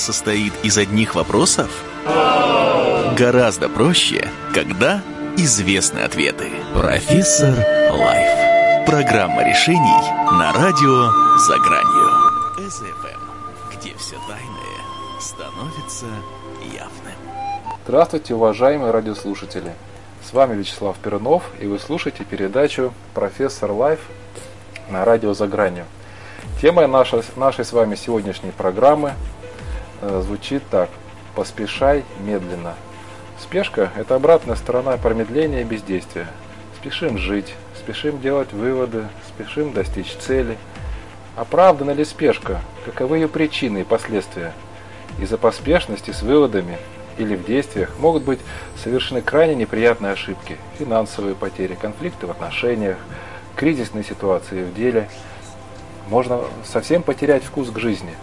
состоит из одних вопросов? Гораздо проще, когда известны ответы. Профессор Лайф. Программа решений на радио «За гранью». СФМ, где все тайное становится явным. Здравствуйте, уважаемые радиослушатели! С вами Вячеслав Перунов, и вы слушаете передачу «Профессор Лайф» на радио «За гранью». Тема нашей, нашей с вами сегодняшней программы звучит так «Поспешай медленно». Спешка – это обратная сторона промедления и бездействия. Спешим жить, спешим делать выводы, спешим достичь цели. Оправдана ли спешка? Каковы ее причины и последствия? Из-за поспешности с выводами или в действиях могут быть совершены крайне неприятные ошибки, финансовые потери, конфликты в отношениях, кризисные ситуации в деле. Можно совсем потерять вкус к жизни.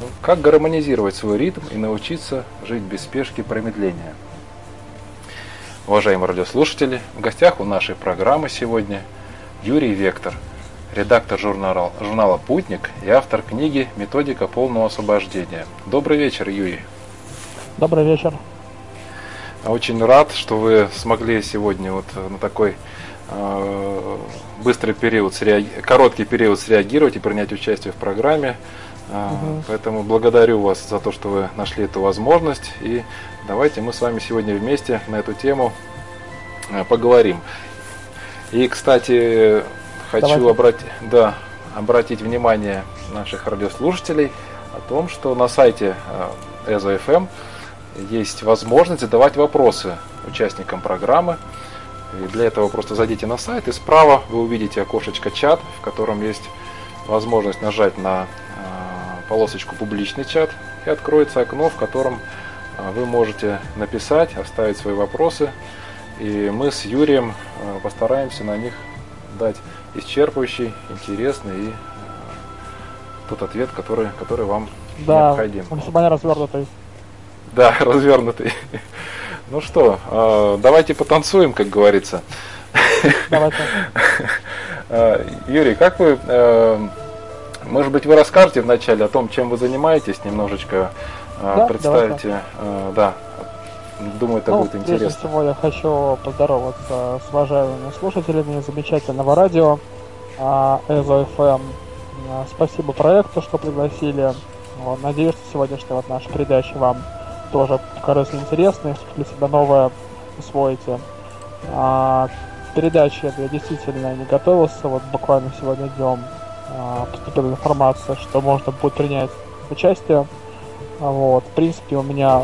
Ну, как гармонизировать свой ритм и научиться жить без спешки и промедления? Уважаемые радиослушатели, в гостях у нашей программы сегодня Юрий Вектор, редактор журнала, журнала «Путник» и автор книги «Методика полного освобождения». Добрый вечер, Юрий. Добрый вечер. Очень рад, что вы смогли сегодня вот на такой э, быстрый период, короткий период среагировать и принять участие в программе. Угу. Поэтому благодарю вас за то, что вы нашли эту возможность. И давайте мы с вами сегодня вместе на эту тему э, поговорим. И, кстати, хочу обратить, да, обратить внимание наших радиослушателей о том, что на сайте ЭЗО-ФМ есть возможность задавать вопросы участникам программы. И для этого просто зайдите на сайт, и справа вы увидите окошечко чат, в котором есть возможность нажать на полосочку «Публичный чат», и откроется окно, в котором э, вы можете написать, оставить свои вопросы, и мы с Юрием э, постараемся на них дать исчерпывающий, интересный и тот ответ, который, который вам да, необходим. Максимально развернутый. Да, развернутый. Ну что, а, давайте потанцуем, как говорится. Давайте. А, Юрий, как вы, а, может быть, вы расскажете вначале о том, чем вы занимаетесь, немножечко да, представите, давайте. да, думаю, это ну, будет интересно. Прежде всего я хочу поздороваться с уважаемыми слушателями замечательного радио ЭЗО ФМ. Спасибо проекту, что пригласили. Надеюсь, что сегодняшняя вот наша передача вам тоже покажется интересной, что для себя новое усвоите. А, передачи я действительно не готовился, вот буквально сегодня днем а, поступила информация, что можно будет принять участие. Вот. В принципе, у меня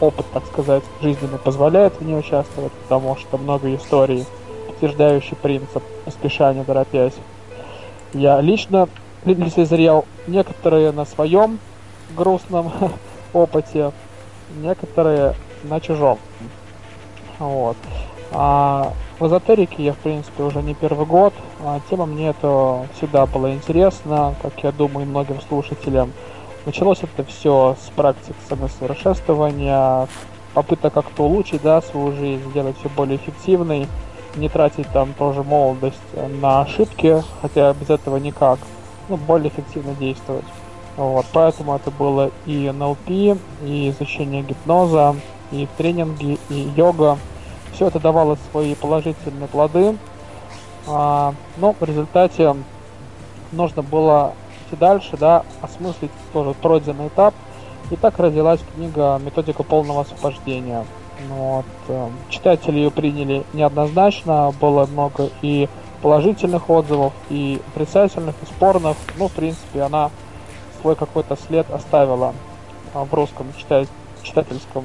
опыт, так сказать, жизненный позволяет в ней участвовать, потому что много историй, подтверждающий принцип «спеша, торопясь». Я лично лицезрел некоторые на своем грустном опыте, некоторые на чужом. Вот. А в эзотерике я, в принципе, уже не первый год. А тема мне это всегда была интересна, как я думаю, многим слушателям. Началось это все с практик самосовершенствования, попыток как-то улучшить да, свою жизнь, сделать все более эффективной, не тратить там тоже молодость на ошибки, хотя без этого никак, ну, более эффективно действовать. Вот, поэтому это было и НЛП, и изучение гипноза, и тренинги, и йога. Все это давало свои положительные плоды. А, но в результате нужно было идти дальше, да, осмыслить тоже пройденный этап. И так родилась книга «Методика полного освобождения». Вот. Э, читатели ее приняли неоднозначно, было много и положительных отзывов, и отрицательных, и спорных. Ну, в принципе, она свой какой-то след оставила а, в русском читательском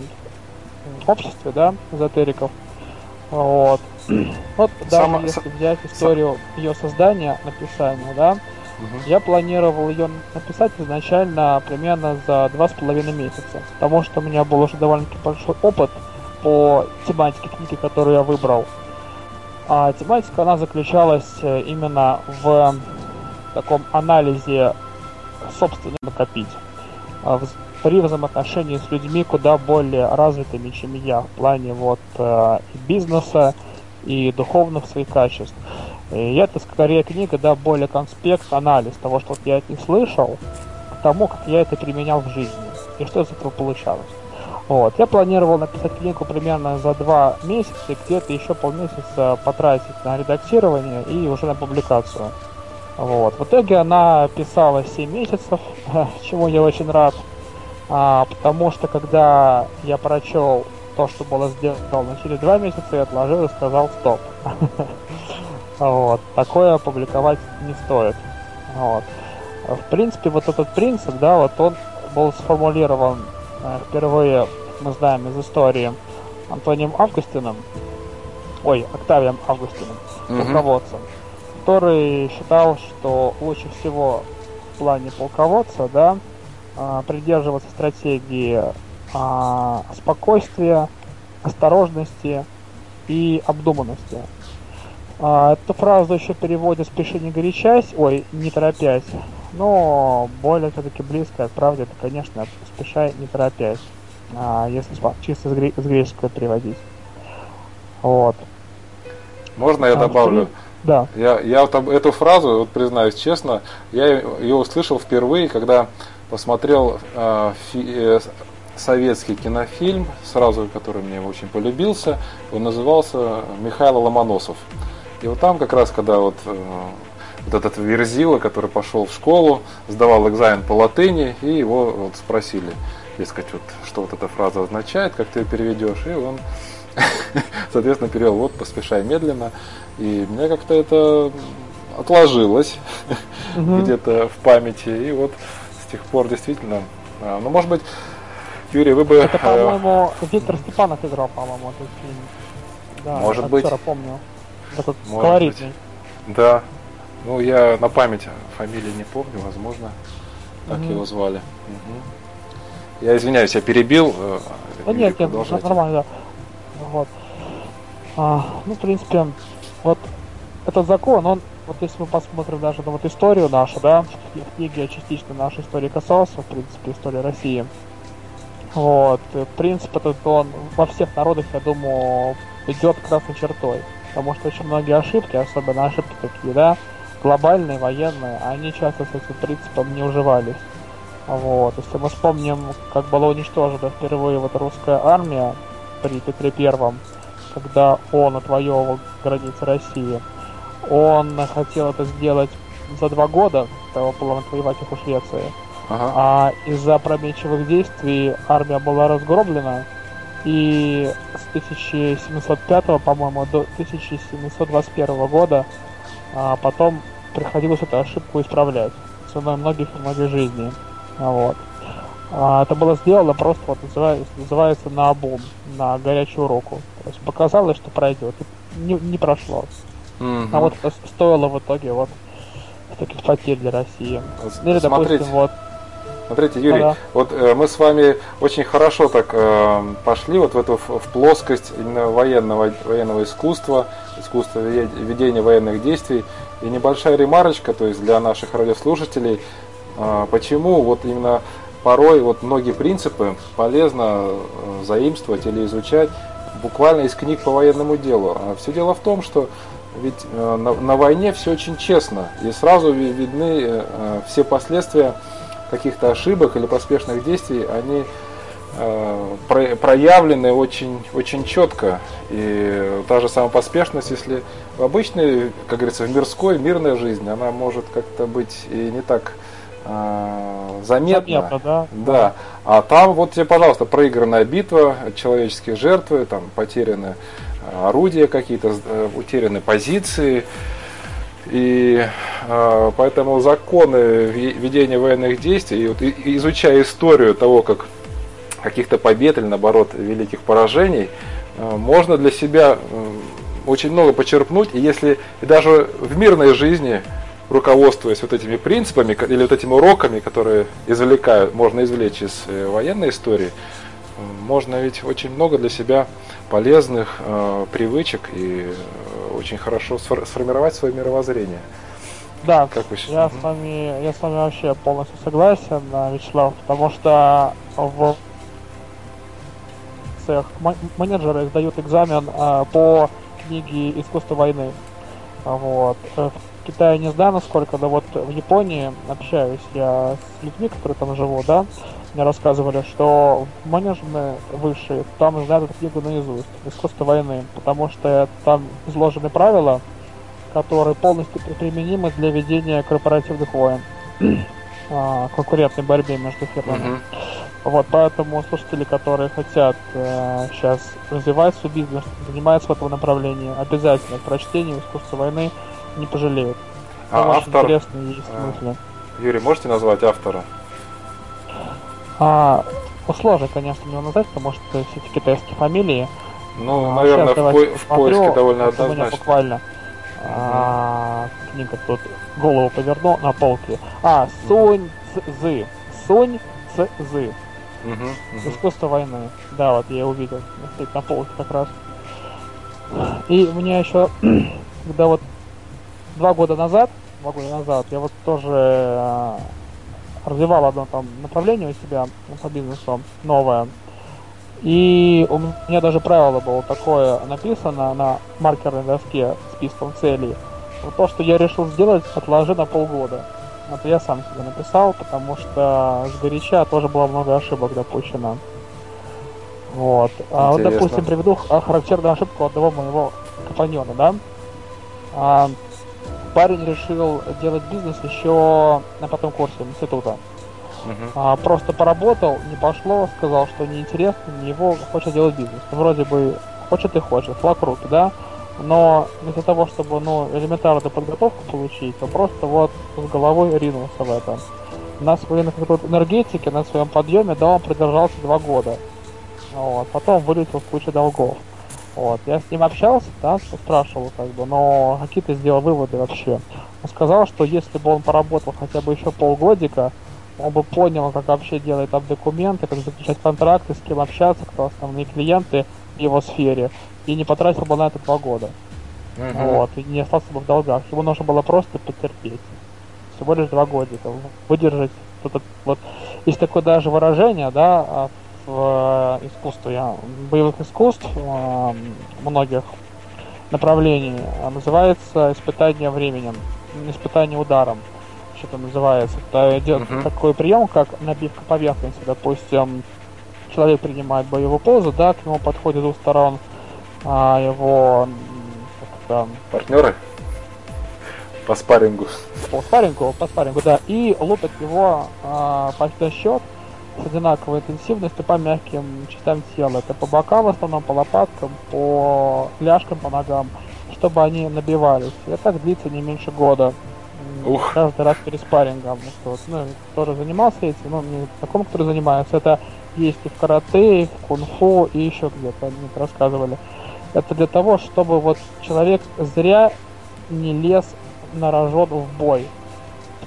обществе, да, эзотериков. Вот. Вот даже Само... если взять историю ее создания, написания, да, угу. я планировал ее написать изначально примерно за два с половиной месяца, потому что у меня был уже довольно-таки большой опыт по тематике книги, которую я выбрал. А тематика, она заключалась э, именно в таком анализе собственно накопить а при взаимоотношении с людьми куда более развитыми, чем я, в плане вот э, бизнеса, и духовных своих качеств. И это скорее книга, да, более конспект, анализ того, что я от них слышал, к тому, как я это применял в жизни. и что из этого получалось. Вот. Я планировал написать книгу примерно за два месяца, и где-то еще полмесяца потратить на редактирование и уже на публикацию. Вот. В итоге она писала 7 месяцев, чему я очень рад. А, потому что когда я прочел то, что было сделано через два месяца, я отложил и сказал стоп. Вот. Такое опубликовать не стоит. Вот. В принципе, вот этот принцип, да, вот он был сформулирован э, впервые, мы знаем из истории, Антонием Августином, ой, Октавием Августином, полководцем, который считал, что лучше всего в плане полководца, да, придерживаться стратегии а, спокойствия, осторожности и обдуманности. А, эту фразу еще переводят «спеши не горячась», ой, не торопясь, но более все-таки близкая к правде, это, конечно, «спешай не торопясь», а, если чисто с, гре- с греческого переводить. Вот. Можно я а, добавлю? Да. Я, я вот эту фразу, вот признаюсь честно, я ее услышал впервые, когда посмотрел э, фи, э, советский кинофильм, сразу который мне очень полюбился. Он назывался Михаил Ломоносов. И вот там как раз, когда вот, э, вот этот Верзила, который пошел в школу, сдавал экзамен по латыни, и его вот спросили, дескать, вот, что вот эта фраза означает, как ты ее переведешь, и он, соответственно, перевел, вот, поспешай медленно. И мне как-то это отложилось где-то в памяти, и вот тех пор действительно, а, ну, может быть, Юрий, вы бы... Это, по-моему, Виктор Степанов играл, по-моему, этот фильм. Да, Может быть. помню. Такой Может колоритный. Быть. Да. Ну, я на память фамилии не помню, возможно, так mm его звали. Угу. Я извиняюсь, я перебил. Э, да нет, нет, нормально, да. Вот. А, ну, в принципе, вот этот закон, он, вот если мы посмотрим даже на вот историю нашу, да, в книге частично нашей истории касался, в принципе, история России. Вот, принцип этот, он во всех народах, я думаю, идет красной чертой. Потому что очень многие ошибки, особенно ошибки такие, да, глобальные, военные, они часто с этим принципом не уживались. Вот. Если мы вспомним, как была уничтожена впервые вот русская армия при Петре Первом, когда он отвоевывал границы России, он хотел это сделать за два года, того было отвоевать их у Швеции. Ага. А из-за опрометчивых действий армия была разгромлена, и с 1705, по-моему, до 1721 года а потом приходилось эту ошибку исправлять ценой многих и многих жизней. Вот. А это было сделано просто вот называется, называется на обум, на горячую руку. То есть показалось, что пройдет, и не, не прошло. Mm-hmm. А вот стоило в итоге вот таких потерь для России. Или, допустим, вот Смотрите, Юрий, ага. вот э, мы с вами очень хорошо так э, пошли вот в эту в, в плоскость именно военного, военного искусства, искусства ведения военных действий. И небольшая ремарочка, то есть для наших радиослушателей, э, почему вот именно порой вот многие принципы полезно э, заимствовать или изучать буквально из книг по военному делу. А все дело в том, что ведь э, на, на войне все очень честно, и сразу видны э, все последствия каких-то ошибок или поспешных действий, они э, про, проявлены очень, очень четко. И та же самая поспешность, если в обычной, как говорится, в мирской, мирной жизни, она может как-то быть и не так э, заметна. Заметно, да? Да. А там вот тебе, пожалуйста, проигранная битва, человеческие жертвы, там потеряны орудия какие-то, э, утеряны позиции. И э, поэтому законы ведения военных действий, и вот, изучая историю того, как каких-то побед или наоборот великих поражений, э, можно для себя очень много почерпнуть. И если и даже в мирной жизни, руководствуясь вот этими принципами или вот этими уроками, которые извлекают, можно извлечь из военной истории, можно ведь очень много для себя полезных э, привычек и очень хорошо сформировать свое мировоззрение. Да, как вы я с вами, я с вами вообще полностью согласен, э, Вячеслав, потому что в цех менеджеры сдают экзамен а, по книге «Искусство войны». Вот. Э, в Китае не знаю насколько, но вот в Японии общаюсь я с людьми, которые там живут, да, мне рассказывали, что менеджменты высшие там знают эту книгу наизусть, искусство войны, потому что там изложены правила, которые полностью применимы для ведения корпоративных войн, а, конкурентной борьбе между фирмами. Вот, поэтому слушатели, которые хотят э, сейчас развивать свой бизнес, занимаются в этом направлении, обязательно к прочтению искусства войны не пожалеют. А Там автор... интересные есть а, мысли. Юрий, можете назвать автора? А, сложно, конечно, его назвать, потому что все эти китайские фамилии. Ну, а, наверное, в, по- в поиске довольно однозначно. буквально а, книга тут голову поверну на полке. А, Сунь Цзы. Сунь Цзы. Угу, Искусство войны. Да, вот я увидел. Стоит на полке как раз. И у меня еще, когда вот два года назад, два года назад, я вот тоже э, развивал одно там направление у себя по бизнесу, новое. И у меня даже правило было такое написано на маркерной доске списком целей. То, что я решил сделать, отложи на полгода. Это я сам себе написал, потому что с горяча тоже было много ошибок допущено. Вот. А вот, допустим, приведу характерную ошибку одного моего компаньона, да? А, парень решил делать бизнес еще на пятом курсе института. Uh-huh. А, просто поработал, не пошло, сказал, что неинтересно, не его хочет делать бизнес. Ну, вроде бы хочет и хочет, флаг руки, да? но для того, чтобы ну, элементарную подготовку получить, то просто вот с головой ринулся в это. На своей энергетике, на своем подъеме, да, он продержался два года. Вот. Потом вылетел в кучу долгов. Вот. Я с ним общался, да, спрашивал, как бы, но какие-то сделал выводы вообще. Он сказал, что если бы он поработал хотя бы еще полгодика, он бы понял, как вообще делать там документы, как заключать контракты, с кем общаться, кто основные клиенты в его сфере и не потратил бы на это два года. Uh-huh. Вот, и не остался бы в долгах. Ему нужно было просто потерпеть. Всего лишь два годика. Выдержать вот, вот есть такое даже выражение, да, а в э, искусстве, боевых искусств э, многих направлений а называется испытание временем, испытание ударом. Что-то называется. Это идет uh-huh. такой прием, как набивка поверхности. Допустим, человек принимает боевую позу, да, к нему подходит с двух сторон а, его там, партнеры по спаррингу. По спаррингу, по спаррингу, да. И лупят его а, по счет с одинаковой интенсивностью по мягким частям тела. Это по бокам в основном, по лопаткам, по ляжкам, по ногам, чтобы они набивались. И так длится не меньше года. Ух. Каждый раз перед спаррингом. Вот, ну, тоже занимался этим, но не таком, который занимается. Это есть и в карате, и в кунг-фу, и еще где-то, мне рассказывали. Это для того, чтобы вот человек зря не лез на рожон в бой.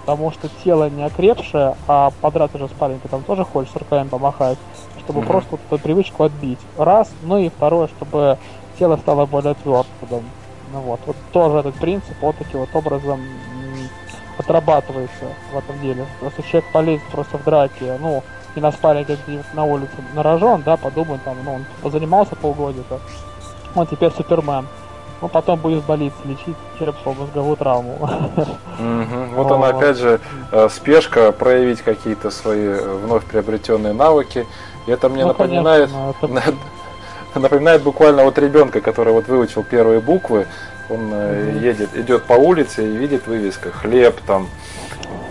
Потому что тело не окрепшее, а подраться же спарринга там тоже хочется руками помахать, чтобы mm-hmm. просто вот эту привычку отбить. Раз, ну и второе, чтобы тело стало более твердым. Ну вот, вот тоже этот принцип вот таким вот образом отрабатывается в этом деле. Просто человек полезет просто в драке, ну, не на спарринге где-нибудь на улице на рожон, да, подумай там, ну, он позанимался полгодика, он теперь Супермен. Ну, потом будет в больнице лечить черепно-мозговую травму. Угу. Вот она, опять же, э, спешка проявить какие-то свои э, вновь приобретенные навыки. И это мне ну, напоминает, конечно, это... напоминает буквально вот ребенка, который вот выучил первые буквы, он угу. едет, идет по улице и видит вывеска хлеб там,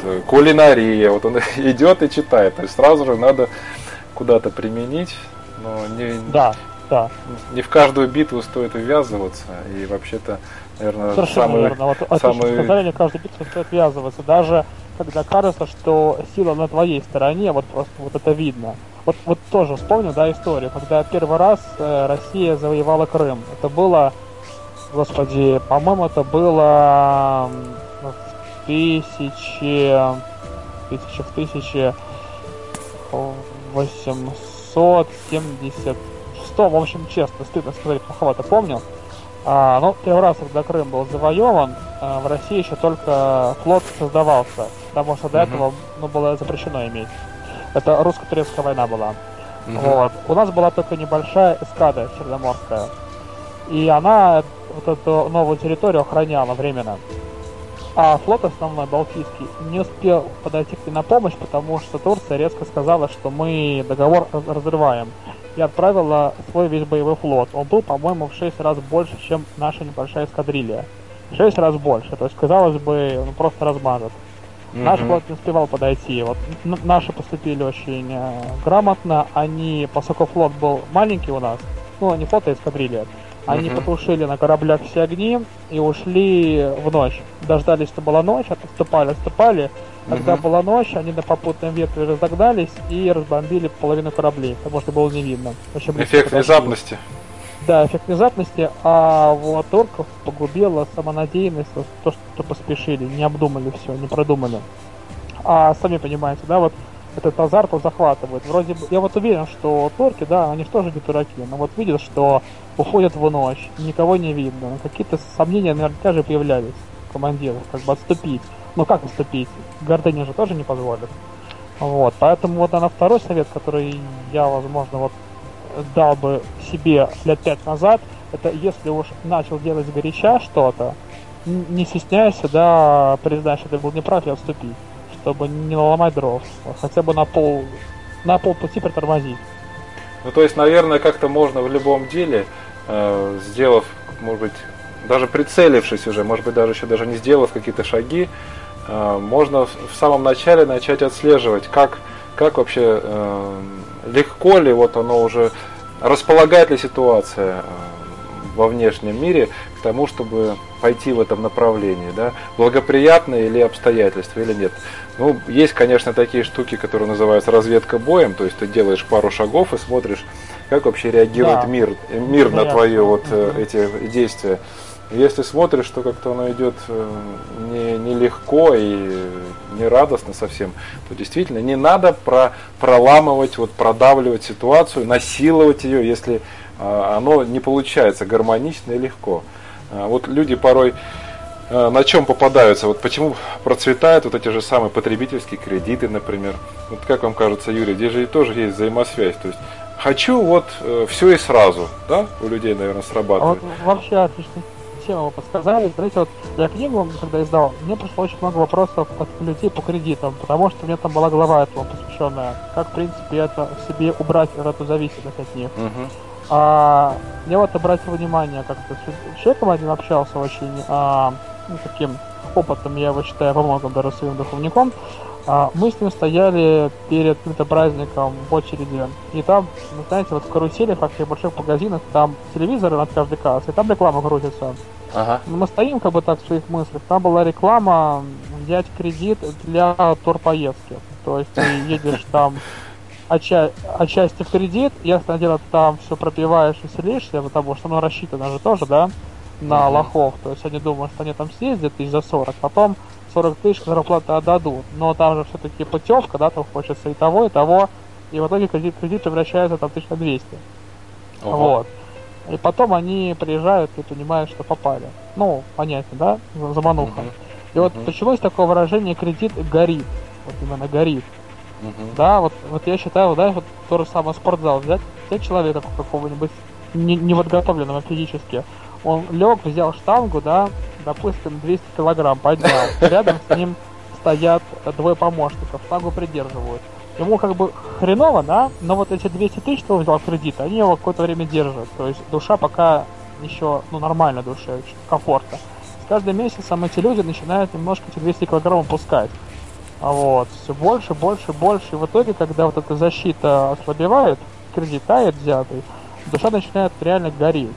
вот, кулинария, вот он идет и читает, то есть сразу же надо куда-то применить, но не, да да. Не в каждую битву стоит ввязываться, и вообще-то, наверное, Совершенно самый, верно. Вот, самый... сказали, не в каждую битву стоит ввязываться. Даже когда кажется, что сила на твоей стороне, вот просто вот это видно. Вот, вот тоже вспомню, да, историю, когда первый раз э, Россия завоевала Крым. Это было, господи, по-моему, это было в тысячи, тысячи, в тысячи 870 что, в общем, честно, стыдно сказать, плоховато помню. А, ну, первый раз, когда Крым был завоеван, а, в России еще только флот создавался, потому что до uh-huh. этого ну, было запрещено иметь. Это русско-турецкая война была. Uh-huh. Вот. У нас была только небольшая эскада черноморская. И она вот эту новую территорию охраняла временно. А флот основной, Балтийский, не успел подойти к ним на помощь, потому что Турция резко сказала, что мы договор разрываем. И отправила свой весь боевой флот. Он был, по-моему, в 6 раз больше, чем наша небольшая эскадрилья. В 6 раз больше. То есть, казалось бы, он просто размажет. Mm-hmm. Наш флот не успевал подойти. Вот наши поступили очень э, грамотно. Они, поскольку флот был маленький у нас, ну, не флот, а эскадрилья, они uh-huh. потушили на кораблях все огни и ушли в ночь. Дождались, что была ночь, отступали, отступали. Когда uh-huh. была ночь, они на попутном ветре разогнались и разбомбили половину кораблей, потому что было не видно. Очень эффект внезапности. Да, эффект внезапности, а вот орков погубила самонадеянность, то, что поспешили, не обдумали все, не продумали. А сами понимаете, да, вот этот азарт он захватывает. Вроде бы, я вот уверен, что торки, да, они же тоже не дураки, но вот видят, что уходят в ночь, никого не видно, какие-то сомнения наверняка же появлялись командиров, как бы отступить. Ну как отступить? Гордыня же тоже не позволит. Вот, поэтому вот на второй совет, который я, возможно, вот дал бы себе лет пять назад, это если уж начал делать сгоряча что-то, не стесняйся, да, признать, что ты был неправ и отступить чтобы не наломать дров. Хотя бы на пол, на пол пути притормозить. Ну, то есть, наверное, как-то можно в любом деле, э, сделав, может быть, даже прицелившись уже, может быть, даже еще даже не сделав какие-то шаги, можно в самом начале начать отслеживать, как, как вообще э, легко ли вот оно уже, располагает ли ситуация э, во внешнем мире к тому, чтобы пойти в этом направлении, да, благоприятные или обстоятельства или нет. Ну, есть, конечно, такие штуки, которые называются разведка боем, то есть ты делаешь пару шагов и смотришь, как вообще реагирует да. мир, мир на твои вот угу. эти действия. Если смотришь, что как-то оно идет э, не, нелегко и не радостно совсем, то действительно не надо про, проламывать, вот, продавливать ситуацию, насиловать ее, если а, оно не получается гармонично и легко. А, вот люди порой Э, на чем попадаются, вот почему процветают вот эти же самые потребительские кредиты, например. Вот как вам кажется, Юрий, здесь же тоже есть взаимосвязь. То есть хочу вот э, все и сразу, да, у людей, наверное, срабатывает. А вот вообще отлично тему подсказали. Знаете, вот я книгу, когда издал, мне пришло очень много вопросов от людей по кредитам, потому что у меня там была глава этому посвященная. Как, в принципе, это в себе убрать эту зависимость от них. Uh-huh. А, я вот обратил внимание, как-то с человеком один общался очень а, ну, таким опытом, я его считаю во многом даже своим духовником, мы с ним стояли перед каким-то праздником в очереди. И там, вы знаете, вот в каруселях, в таких больших магазинах, там телевизоры над каждой кассой, там реклама крутится. Ага. Мы стоим как бы так в своих мыслях. Там была реклама взять кредит для турпоездки. То есть ты едешь там отча- отчасти в кредит, ясно дело, там все пропиваешь и селишься, потому что оно рассчитано же тоже, да? на mm-hmm. лохов. То есть они думают, что они там съездят тысяч за 40, потом 40 тысяч зарплаты отдадут. Но там же все-таки путевка, да, там хочется и того, и того. И в итоге кредит, кредит превращается там тысяч на 200. Uh-huh. Вот. И потом они приезжают и понимают, что попали. Ну, понятно, да? Замануха. Uh-huh. И вот uh-huh. началось такое выражение кредит горит. Вот именно горит. Uh-huh. Да, вот, вот я считаю, да, вот то же самое спортзал взять, взять человека какого-нибудь не, неподготовленного физически, он лег, взял штангу, да, допустим, 200 килограмм поднял. Рядом с ним стоят двое помощников, штангу придерживают. Ему как бы хреново, да, но вот эти 200 тысяч, что он взял кредит, они его какое-то время держат. То есть душа пока еще, ну, нормально душе, комфортно. С каждым месяцем эти люди начинают немножко эти 200 килограмм опускать. А вот, все больше, больше, больше. И в итоге, когда вот эта защита ослабевает, кредит тает взятый, душа начинает реально гореть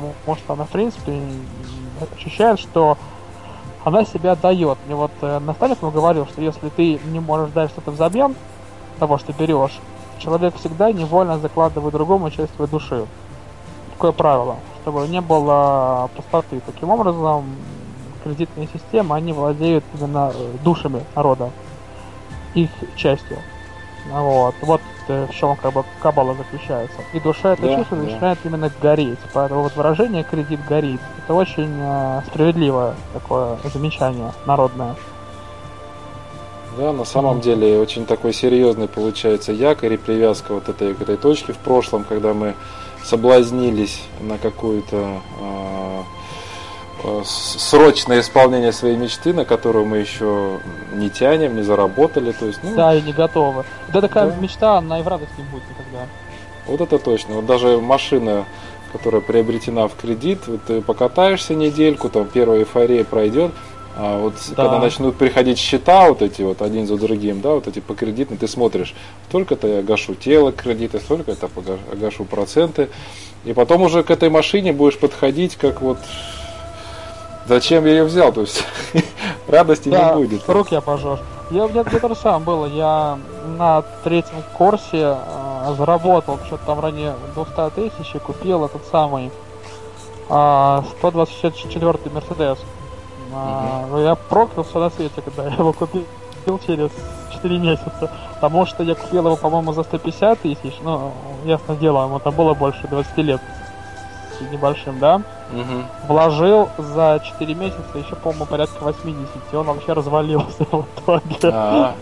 потому что она, в принципе, ощущает, что она себя дает. Мне вот э, наставник ему говорил, что если ты не можешь дать что-то взамен того, что берешь, человек всегда невольно закладывает другому часть своей души. Такое правило, чтобы не было пустоты. Таким образом, кредитные системы, они владеют именно э, душами народа, их частью. Вот, вот э, в чем как бы кабала заключается. И душа это да, чувство да. начинает именно гореть. Поэтому вот выражение кредит горит. Это очень э, справедливое такое замечание народное. Да, на самом деле очень такой серьезный получается якорь и привязка вот этой, к этой точке в прошлом, когда мы соблазнились на какую-то э, срочное исполнение своей мечты, на которую мы еще не тянем, не заработали. То есть, ну, да, и не готовы. Да такая да. мечта, она и в радость не будет никогда. Вот это точно. Вот даже машина, которая приобретена в кредит, вот ты покатаешься недельку, там первая эйфория пройдет, а вот да. когда начнут приходить счета вот эти вот один за другим, да, вот эти по кредитным, ты смотришь, столько-то я гашу тело кредита, столько это гашу проценты, и потом уже к этой машине будешь подходить как вот зачем я ее взял, то есть радости да, не будет. рук я пожжешь. Я, у меня где-то сам было, я на третьем курсе э, заработал что-то там ранее 200 тысяч и купил этот самый э, 124 Мерседес. А, ну, я проклял все на свете, когда я его купил через 4 месяца. Потому что я купил его, по-моему, за 150 тысяч. Ну, ясно дело, ему там было больше 20 лет небольшим, да? Угу. Вложил за 4 месяца еще, по-моему, порядка 80, и он вообще развалился в итоге. А.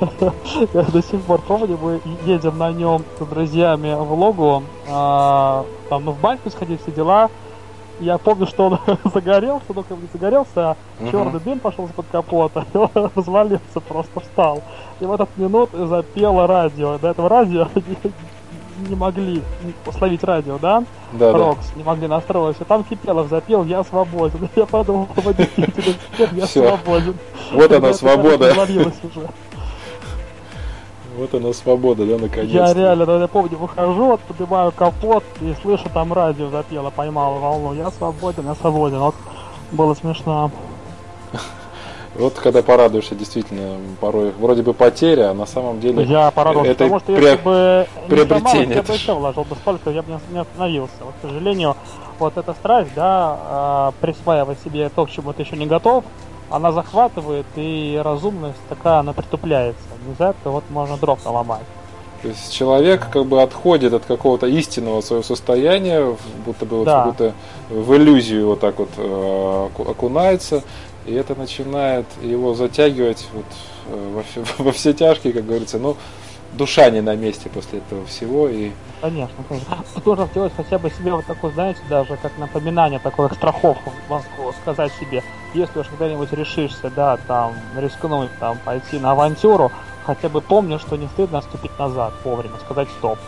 Я до сих пор помню, мы едем на нем с друзьями в логу, а, там, ну, в баньку сходить, все дела, я помню, что он загорелся, как бы загорелся, а uh-huh. черный дым пошел из-под капота, и он развалился, просто встал. И в этот минут запело радио. До этого радио не, могли словить радио, да? Да, Рокс, да. не могли настроиться. И там Кипелов запел «Я свободен». Я подумал, действительно, я свободен. Вот она свобода. Вот она свобода, да, наконец-то. Я реально, я помню, выхожу, поднимаю капот и слышу, там радио запело, поймал волну. Я свободен, я свободен. Вот было смешно. Вот когда порадуешься, действительно, порой вроде бы потеря, а на самом деле я порадовался, это потому что если бы приобретение. Не я бы еще вложил бы столько, я бы не остановился. Вот, к сожалению, вот эта страсть, да, а, присваивать себе то, к чему ты еще не готов, она захватывает, и разумность такая, она притупляется. Не за это вот можно дров наломать. То есть человек как бы отходит от какого-то истинного своего состояния, будто бы да. вот какую-то в иллюзию вот так вот э, окунается, и это начинает его затягивать вот э, во, все, во все тяжкие, как говорится, ну, душа не на месте после этого всего. И... Конечно, конечно. Тоже сделать хотя бы себе вот такой, знаете, даже как напоминание, такое страховку сказать себе, если уж когда-нибудь решишься, да, там, рискнуть, там, пойти на авантюру, хотя бы помни, что не стыдно ступить назад вовремя, сказать стоп.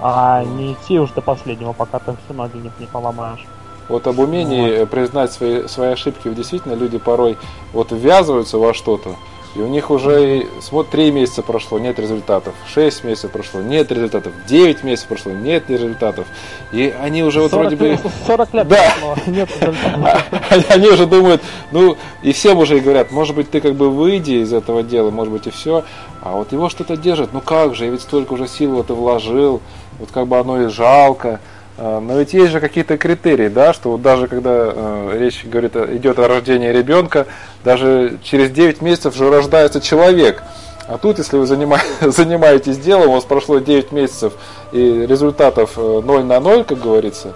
А не идти уж до последнего, пока ты все ноги не, не поломаешь. Вот об умении вот. признать свои, свои ошибки, действительно люди порой вот ввязываются во что-то, и у них уже вот 3 месяца прошло, нет результатов. 6 месяцев прошло, нет результатов. 9 месяцев прошло, нет результатов. И они уже вот вроде бы... 40 лет да. прошло, нет результатов. Они уже думают, ну, и всем уже говорят, может быть, ты как бы выйди из этого дела, может быть, и все. А вот его что-то держит. Ну как же, я ведь столько уже сил в это вложил. Вот как бы оно и жалко. А, но ведь есть же какие-то критерии, да, что вот даже когда э, речь говорит, идет о рождении ребенка, даже через 9 месяцев уже рождается человек. А тут, если вы занимаетесь делом, у вас прошло 9 месяцев и результатов 0 э, на 0, как говорится,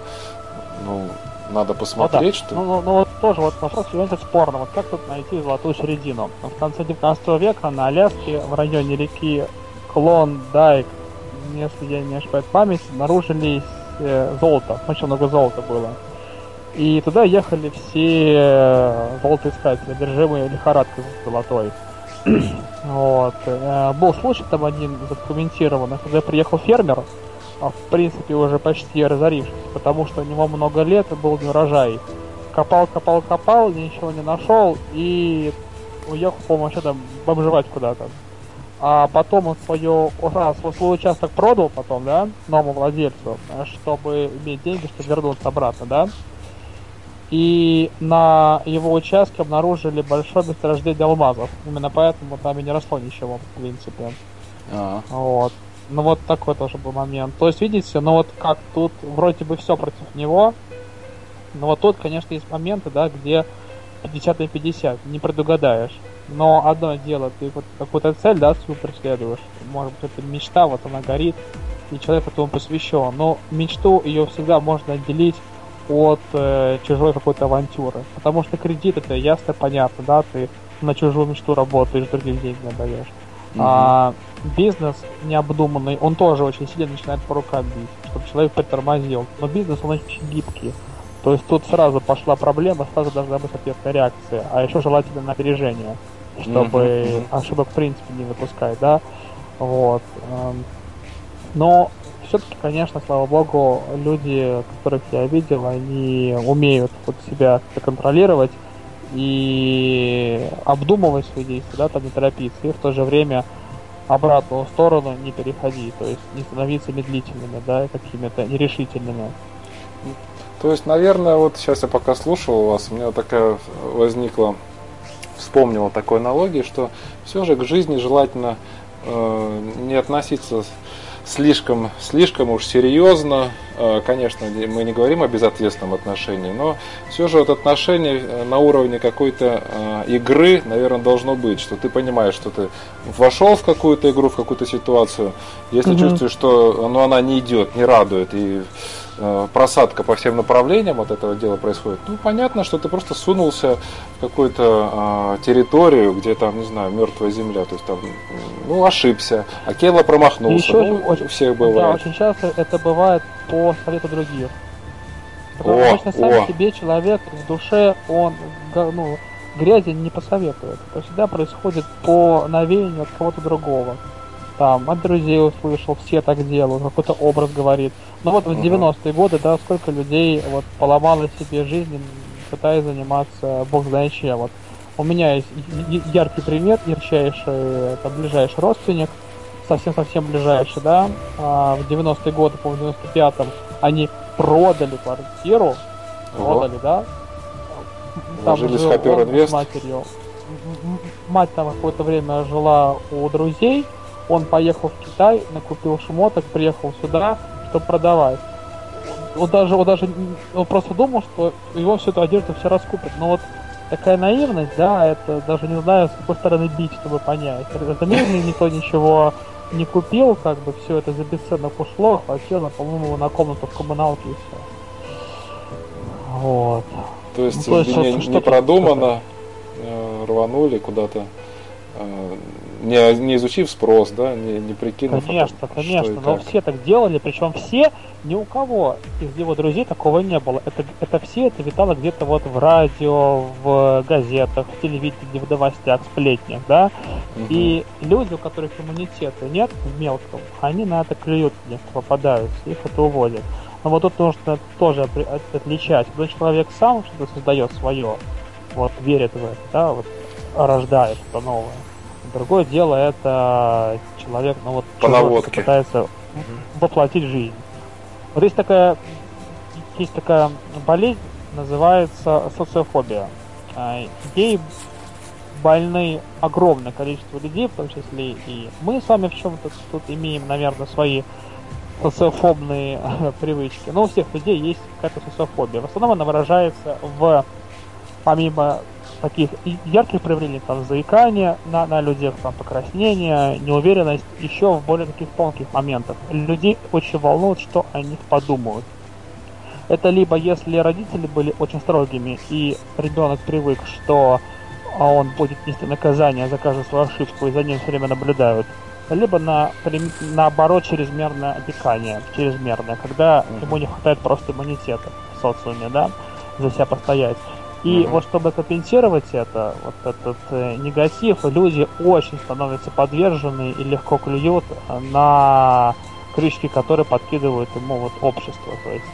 ну, надо посмотреть, ну, да. что... Ну, ну, ну, вот тоже вот вопрос является спорным. Вот как тут найти золотую середину? В конце 19 века на Аляске в районе реки Клондайк, если я не ошибаюсь память, обнаружились э, золото, очень много золота было. И туда ехали все э, золотоискатели, одержимые лихорадкой золотой. вот. Э, был случай там один задокументированный, когда приехал фермер, а, в принципе уже почти разорившись, потому что у него много лет был не урожай. Копал, копал, копал, ничего не нашел и уехал, по-моему, вообще там бомжевать куда-то а потом он свое, раз, свой участок продал потом, да, новому владельцу, чтобы иметь деньги, чтобы вернуться обратно, да. И на его участке обнаружили большое месторождение алмазов. Именно поэтому там и не росло ничего, в принципе. А-а. Вот. Ну вот такой тоже был момент. То есть, видите, ну вот как тут вроде бы все против него. Но вот тут, конечно, есть моменты, да, где 50 на 50, не предугадаешь. Но одно дело, ты вот какую-то цель, да, свою преследуешь. Может быть, это мечта, вот она горит, и человек этому посвящен. Но мечту ее всегда можно отделить от э, чужой какой-то авантюры. Потому что кредит это ясно, понятно, да, ты на чужую мечту работаешь, других денег не даешь. Угу. А бизнес необдуманный, он тоже очень сильно начинает по рукам бить, чтобы человек притормозил. Но бизнес, он очень гибкий. То есть тут сразу пошла проблема, сразу должна быть ответная реакция, а еще желательно на опережение, чтобы mm-hmm. ошибок в принципе не выпускать, да. Вот. Эм. Но все-таки, конечно, слава богу, люди, которых я видел, они умеют вот себя контролировать и обдумывать свои действия, да, там не торопиться, и в то же время обратную сторону не переходить, то есть не становиться медлительными, да, какими-то нерешительными. То есть, наверное, вот сейчас я пока слушал вас, у меня такая возникла, вспомнила такой аналогии, что все же к жизни желательно э, не относиться слишком, слишком уж серьезно. Э, конечно, мы не говорим о безответственном отношении, но все же вот отношение э, на уровне какой-то э, игры, наверное, должно быть, что ты понимаешь, что ты вошел в какую-то игру, в какую-то ситуацию, если угу. чувствуешь, что ну, она не идет, не радует, и просадка по всем направлениям от этого дела происходит, ну понятно, что ты просто сунулся в какую-то э, территорию, где там, не знаю, мертвая земля, то есть там, ну, ошибся, а Келла промахнулся, ну, очень, у всех бывает. Да, очень часто это бывает по совету других. Потому о, обычно сам о. себе человек в душе, он ну, грязи не посоветует. Это всегда происходит по навеянию от кого-то другого там от друзей услышал, все так делают, какой-то образ говорит. Ну вот в 90-е годы, да, сколько людей вот поломало себе жизнь, пытаясь заниматься бог знает чем. Вот у меня есть яркий пример, ярчайший, это ближайший родственник, совсем-совсем ближайший, да, а в 90-е годы, по 95-м, они продали квартиру, продали, Ого. да, там жил с матерью. Мать там какое-то время жила у друзей, он поехал в Китай, накупил шмоток, приехал сюда, чтобы продавать. Он даже, он даже он просто думал, что его всю эту одежду все раскупят. Но вот такая наивность, да, это даже не знаю, с какой стороны бить, чтобы понять. Разумеется, никто ничего не купил, как бы все это за бесценок ушло, хватило, по-моему, на комнату в коммуналке и все. Вот. То есть, ну, то есть не, что, не продумано, э, рванули куда-то э, не, не изучив спрос, да, не, не прикинув. Конечно, том, конечно, но все так делали, причем все, ни у кого из его друзей такого не было. Это, это все это витало где-то вот в радио, в газетах, в телевидении, в новостях, сплетнях, да. Угу. И люди, у которых иммунитета нет в мелком, они на это клюют, если попадаются, их это уводят. Но вот тут нужно тоже отличать. Когда человек сам что-то создает свое, вот верит в это, да, вот рождает что-то новое Другое дело это человек, ну вот, По наводке. пытается угу. воплотить жизнь. Вот есть такая, есть такая болезнь, называется социофобия. А, ей больны огромное количество людей, в том числе и мы с вами в чем-то тут имеем, наверное, свои социофобные привычки. Но у всех людей есть какая-то социофобия. В основном она выражается в, помимо таких ярких проявлений, там, заикания на, на людях, там, покраснение, неуверенность, еще в более таких тонких моментах. Людей очень волнует, что о них подумают. Это либо если родители были очень строгими, и ребенок привык, что а он будет нести наказание за каждую свою ошибку, и за ним все время наблюдают. Либо на, наоборот чрезмерное опекание, чрезмерное, когда ему не хватает просто иммунитета в социуме, да, за себя постоять. И угу. вот чтобы компенсировать это, вот этот э, негатив, люди очень становятся подвержены и легко клюют на крючки, которые подкидывают ему вот общество. То есть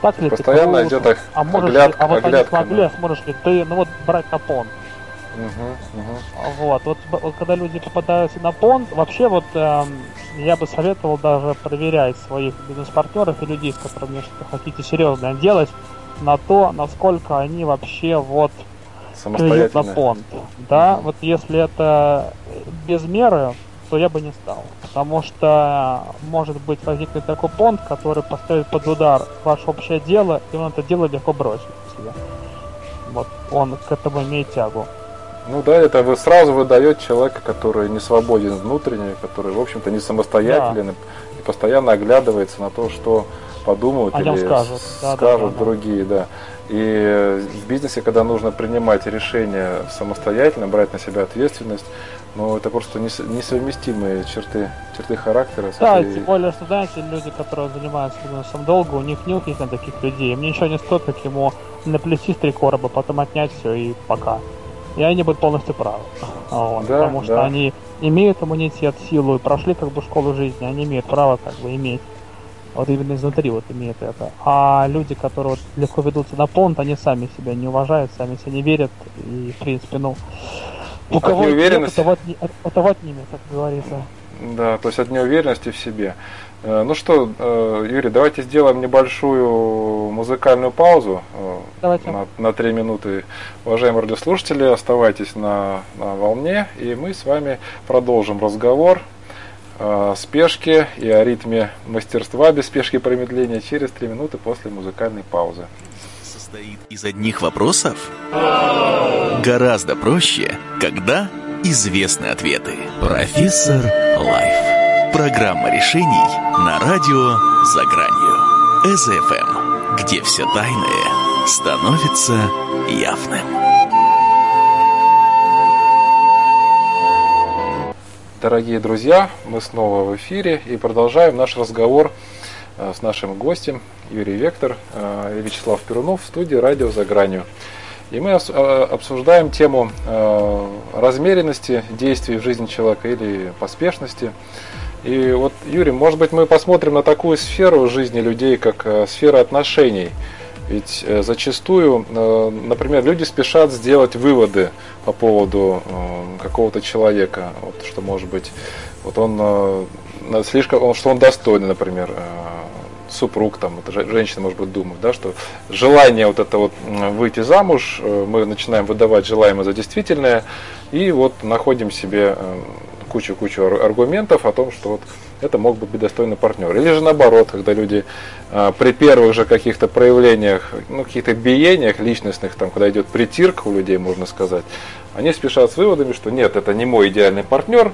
так ли Постоянно ты идет а можешь оглядка, ли, а вот оглядка, они смогли, да. а сможешь ли ты, ну вот брать на понт. Угу, угу. Вот, вот, вот когда люди попадаются на понт, вообще вот эм, я бы советовал даже проверять своих бизнес-партнеров и людей, с которыми что-то хотите серьезное делать, на то, насколько они вообще вот понт. Да, вот если это без меры, то я бы не стал. Потому что может быть возникнет такой понт, который поставит под удар ваше общее дело, и он это дело легко бросит себе. Вот он к этому имеет тягу. Ну да, это вы сразу выдает человека, который не свободен внутренне, который, в общем-то, не самостоятелен да. и постоянно оглядывается на то, что подумают или скажут, да, скажут да, да, другие, да. И в бизнесе, когда нужно принимать решения самостоятельно, брать на себя ответственность, но это просто несовместимые черты, черты характера. Да, этой... тем более, что, знаете, люди, которые занимаются бизнесом долго, у них нет на таких людей. Мне ничего не стоит, как ему наплести с три короба, потом отнять все и пока. И они будут полностью правы. Вот, да, потому что да. они имеют иммунитет, силу и прошли как бы школу жизни, они имеют право как бы иметь. Вот именно изнутри вот имеют это. А люди, которые вот легко ведутся на понт, они сами себя не уважают, сами себя не верят. И, в принципе, ну, у кого неуверенность... это, вот, это вот ними, как говорится. Да, то есть от неуверенности в себе. Э, ну что, э, Юрий, давайте сделаем небольшую музыкальную паузу э, давайте. на, на 3 минуты. Уважаемые радиослушатели, оставайтесь на, на волне, и мы с вами продолжим разговор о спешке и о ритме мастерства без спешки и промедления через 3 минуты после музыкальной паузы. Состоит из одних вопросов? Гораздо проще, когда известны ответы. Профессор Лайф. Программа решений на радио «За гранью». СФМ, где все тайное становится явным. Дорогие друзья, мы снова в эфире и продолжаем наш разговор э, с нашим гостем Юрий Вектор э, и Вячеслав Перунов в студии «Радио за гранью». И мы э, обсуждаем тему размеренности действий в жизни человека или поспешности. И вот, Юрий, может быть, мы посмотрим на такую сферу жизни людей, как сфера отношений. Ведь э, зачастую, э, например, люди спешат сделать выводы по поводу какого-то человека, вот, что может быть, вот он слишком, что он достойный, например, супруг, там, это женщина, может быть, думает, да, что желание вот это вот выйти замуж, мы начинаем выдавать желаемое за действительное, и вот находим себе кучу-кучу аргументов о том, что вот это мог бы быть достойный партнер. Или же наоборот, когда люди а, при первых же каких-то проявлениях, ну, каких-то биениях личностных, там, когда идет притирка у людей, можно сказать, они спешат с выводами, что нет, это не мой идеальный партнер.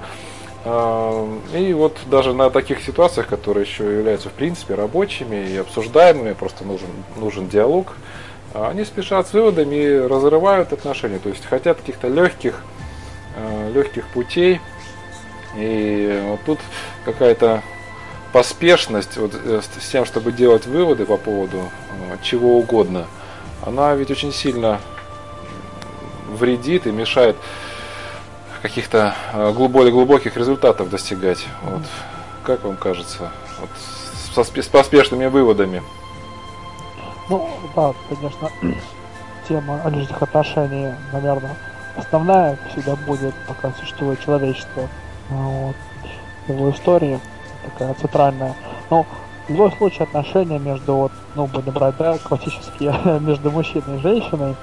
А, и вот даже на таких ситуациях, которые еще являются в принципе рабочими и обсуждаемыми, просто нужен, нужен диалог, а, они спешат с выводами и разрывают отношения. То есть хотят каких-то легких, легких путей, и вот тут какая-то поспешность вот, э, с тем, чтобы делать выводы по поводу э, чего угодно, она ведь очень сильно вредит и мешает каких-то э, более глубоких результатов достигать. Вот. Как вам кажется? Вот, с поспешными выводами. Ну, да, конечно, тема личных отношений, наверное, основная всегда будет, пока существует человечество. Вот. Его истории такая центральная. Но в любом случае отношения между, вот, ну, будем брать, да, классические, между мужчиной и женщиной,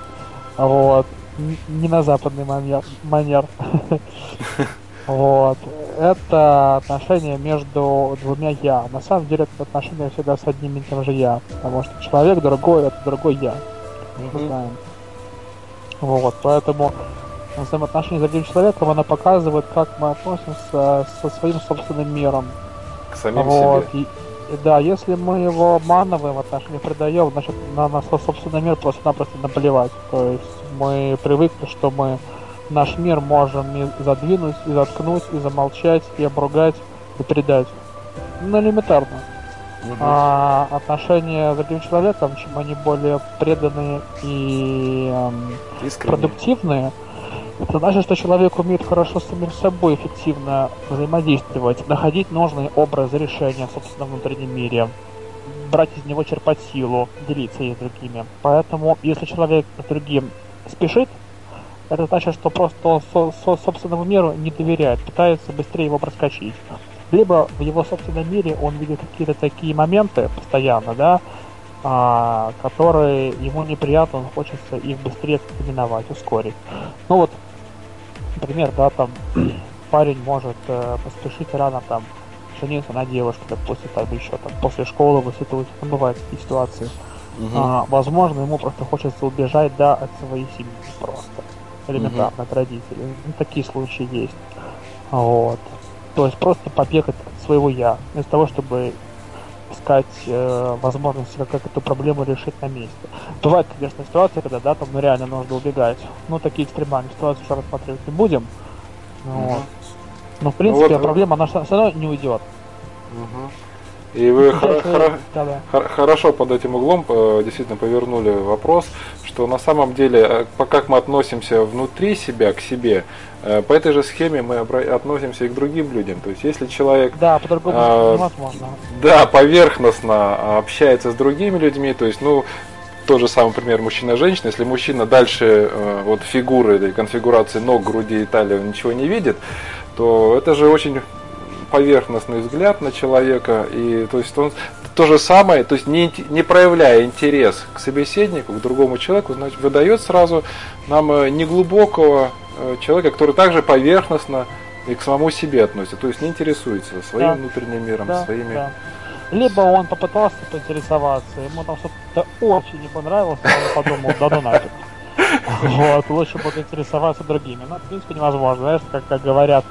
вот, не на западный манер, манер. Вот. Это отношения между двумя я. На самом деле это отношения всегда с одним и тем же я. Потому что человек другой, это другой я. Мы знаем. Вот, поэтому взаимоотношения с другим человеком, она показывает, как мы относимся со своим собственным миром. К самим вот. себе. И, да, если мы его обманываем, отношения предаем, значит, на наш собственный мир просто-напросто наплевать. То есть мы привыкли, что мы наш мир можем и задвинуть, и заткнуть, и замолчать, и обругать, и предать. Ну, элементарно. Угу. А отношения с другим человеком, чем они более преданные и эм, продуктивные, это значит, что человек умеет хорошо с самим собой эффективно взаимодействовать, находить нужные образы решения в собственном внутреннем мире, брать из него черпать силу, делиться ей с другими. Поэтому, если человек с другим спешит, это значит, что просто со, со собственному миру не доверяет, пытается быстрее его проскочить. Либо в его собственном мире он видит какие-то такие моменты постоянно, да, а, которые ему неприятно, он хочется их быстрее миновать, ускорить. Ну вот, например, да, там парень может э, поспешить рано там жениться на девушке, допустим, там еще там после школы в институте, ну, бывают такие ситуации. Угу. А, возможно, ему просто хочется убежать, да, от своей семьи просто. Элементарно, угу. от родителей. Ну, такие случаи есть. Вот. То есть просто побег от своего я, вместо того, чтобы искать э, возможности, как, как эту проблему решить на месте. Бывают, конечно, ситуации, когда, да, там, ну, реально нужно убегать. Ну, такие экстремальные ситуации еще рассматривать не будем. Угу. Вот. Но, в принципе, ну, вот, проблема, она все равно не уйдет. Угу. И вы хор- хор- хор- хорошо под этим углом э, действительно повернули вопрос, что на самом деле, э, как мы относимся внутри себя к себе, э, по этой же схеме мы относимся и к другим людям. То есть, если человек да, по-другому э, невозможно. Да, поверхностно общается с другими людьми, то есть, ну, тот же самый пример мужчина-женщина. Если мужчина дальше э, вот фигуры или конфигурации ног, груди и талии он ничего не видит, то это же очень поверхностный взгляд на человека, и то есть он то же самое, то есть не, не проявляя интерес к собеседнику, к другому человеку, значит, выдает сразу нам э, неглубокого э, человека, который также поверхностно и к самому себе относится, то есть не интересуется своим да. внутренним миром, да, своими... Да. Либо он попытался поинтересоваться, ему там что-то очень не понравилось, он подумал, да ну нафиг. Вот, лучше будет интересоваться другими. Но, в принципе, невозможно. Знаешь, как, как говорят,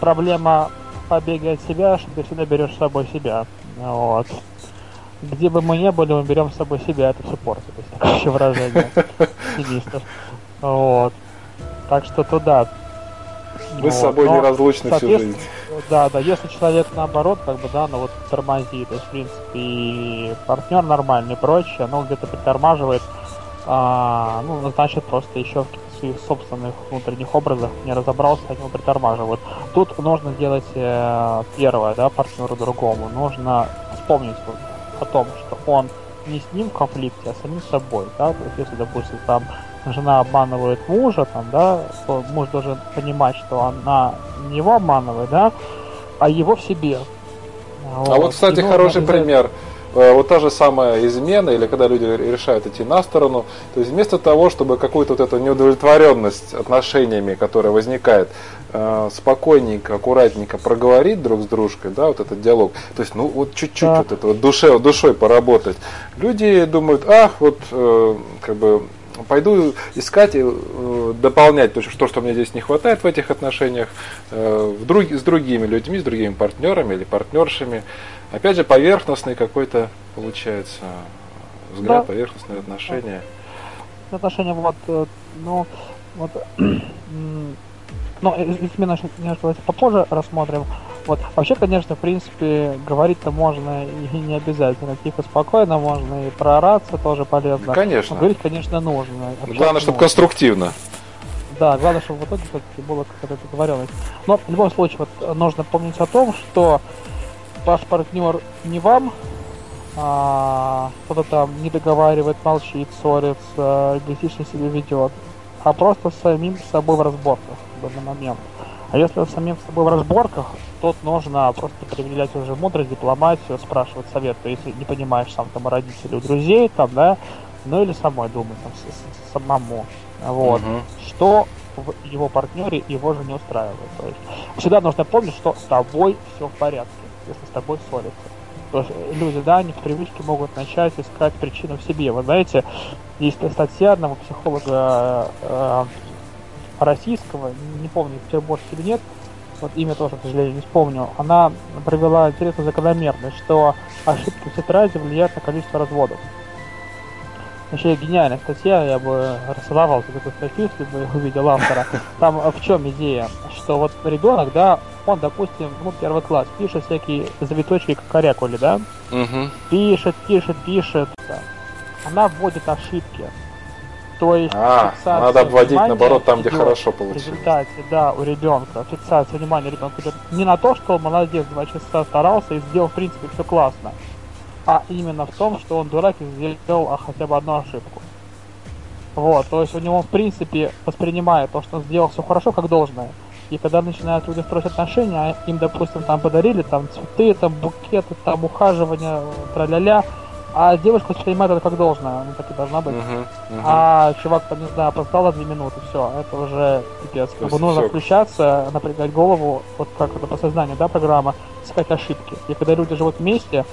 проблема побега от себя, что ты всегда берешь с собой себя. Вот. Где бы мы ни были, мы берем с собой себя, это все портит. Такое выражение стилистов. Вот. Так что туда. Мы вот. с собой Но, неразлучны всю жизнь. Да, да, если человек наоборот, как бы, да, ну вот тормозит, то есть, в принципе, и партнер нормальный и прочее, но где-то притормаживает, а, ну, значит, просто еще в своих собственных внутренних образах не разобрался, они его притормаживают. Тут нужно делать э, первое, да, партнеру другому. Нужно вспомнить о том, что он не с ним в конфликте, а с самим собой, да, то есть если, допустим, там жена обманывает мужа, там, да, то муж должен понимать, что она не его обманывает, да, а его в себе. А вот, вот кстати, хороший пример. Из Э, вот та же самая измена, или когда люди решают идти на сторону, то есть вместо того, чтобы какую-то вот эту неудовлетворенность отношениями, которая возникает, э, спокойненько, аккуратненько проговорить друг с дружкой, да, вот этот диалог, то есть, ну, вот чуть-чуть да. вот это вот душе, душой поработать. Люди думают, ах, вот, э, как бы, пойду искать и дополнять то, что, что мне здесь не хватает в этих отношениях в друг, с другими людьми, с другими партнерами или партнершами. Опять же, поверхностный какой-то получается взгляд, да. поверхностное отношение. Отношения вот, э, ну, вот, ну, если мы немножко попозже рассмотрим, вот, вообще, конечно, в принципе, говорить-то можно и не обязательно. Тихо, спокойно можно и проораться тоже полезно. Конечно. Но говорить, конечно, нужно. Главное, чтобы конструктивно. Да, главное, чтобы в итоге все-таки было какая-то договоренность. Но в любом случае, вот, нужно помнить о том, что ваш партнер не вам а, кто-то там не договаривает, молчит, ссорится, эгоистично себя ведет, а просто самим собой в разборках в данный момент. А если самим собой в разборках, то нужно просто проявлять уже мудрость, дипломатию, спрашивать совет. То есть, не понимаешь сам там родителей, у друзей, там, да, ну или самой думать там с, с, самому. Вот. Угу. Что в его партнере его же не устраивает. То есть всегда нужно помнить, что с тобой все в порядке если с тобой ссорятся. Потому что люди, да, они в привычке могут начать искать причину в себе. Вы знаете, есть статья одного психолога э, российского, не помню, петербургский или нет, вот имя тоже, к сожалению, не вспомню, она провела интересную закономерность, что ошибки в тетради влияют на количество разводов. Вообще гениальная статья, я бы рассылал эту статью, если бы увидел автора. Там в чем идея? Что вот ребенок, да, он, допустим, ну, первый класс, пишет всякие завиточки, как корякули, да? Угу. Пишет, пишет, пишет. Она вводит ошибки. То есть а, надо обводить наоборот там, где хорошо получилось. В результате, да, у ребенка фиксация внимания ребенка идет не на то, что он молодец, два часа старался и сделал в принципе все классно, а именно в том, что он дурак и сделал а, хотя бы одну ошибку. Вот, то есть у него в принципе воспринимает то, что он сделал все хорошо, как должное. И когда начинают люди строить отношения, а им, допустим, там подарили там цветы, там букеты, там ухаживание, тра-ля-ля, а девушка воспринимает это как должное, ну так и должна быть. Uh-huh, uh-huh. А чувак там, не знаю, опоздал на две минуты, все, это уже пипец. Как бы нужно все... включаться, напрягать голову, вот как это по сознанию, да, программа, искать ошибки. И когда люди живут вместе,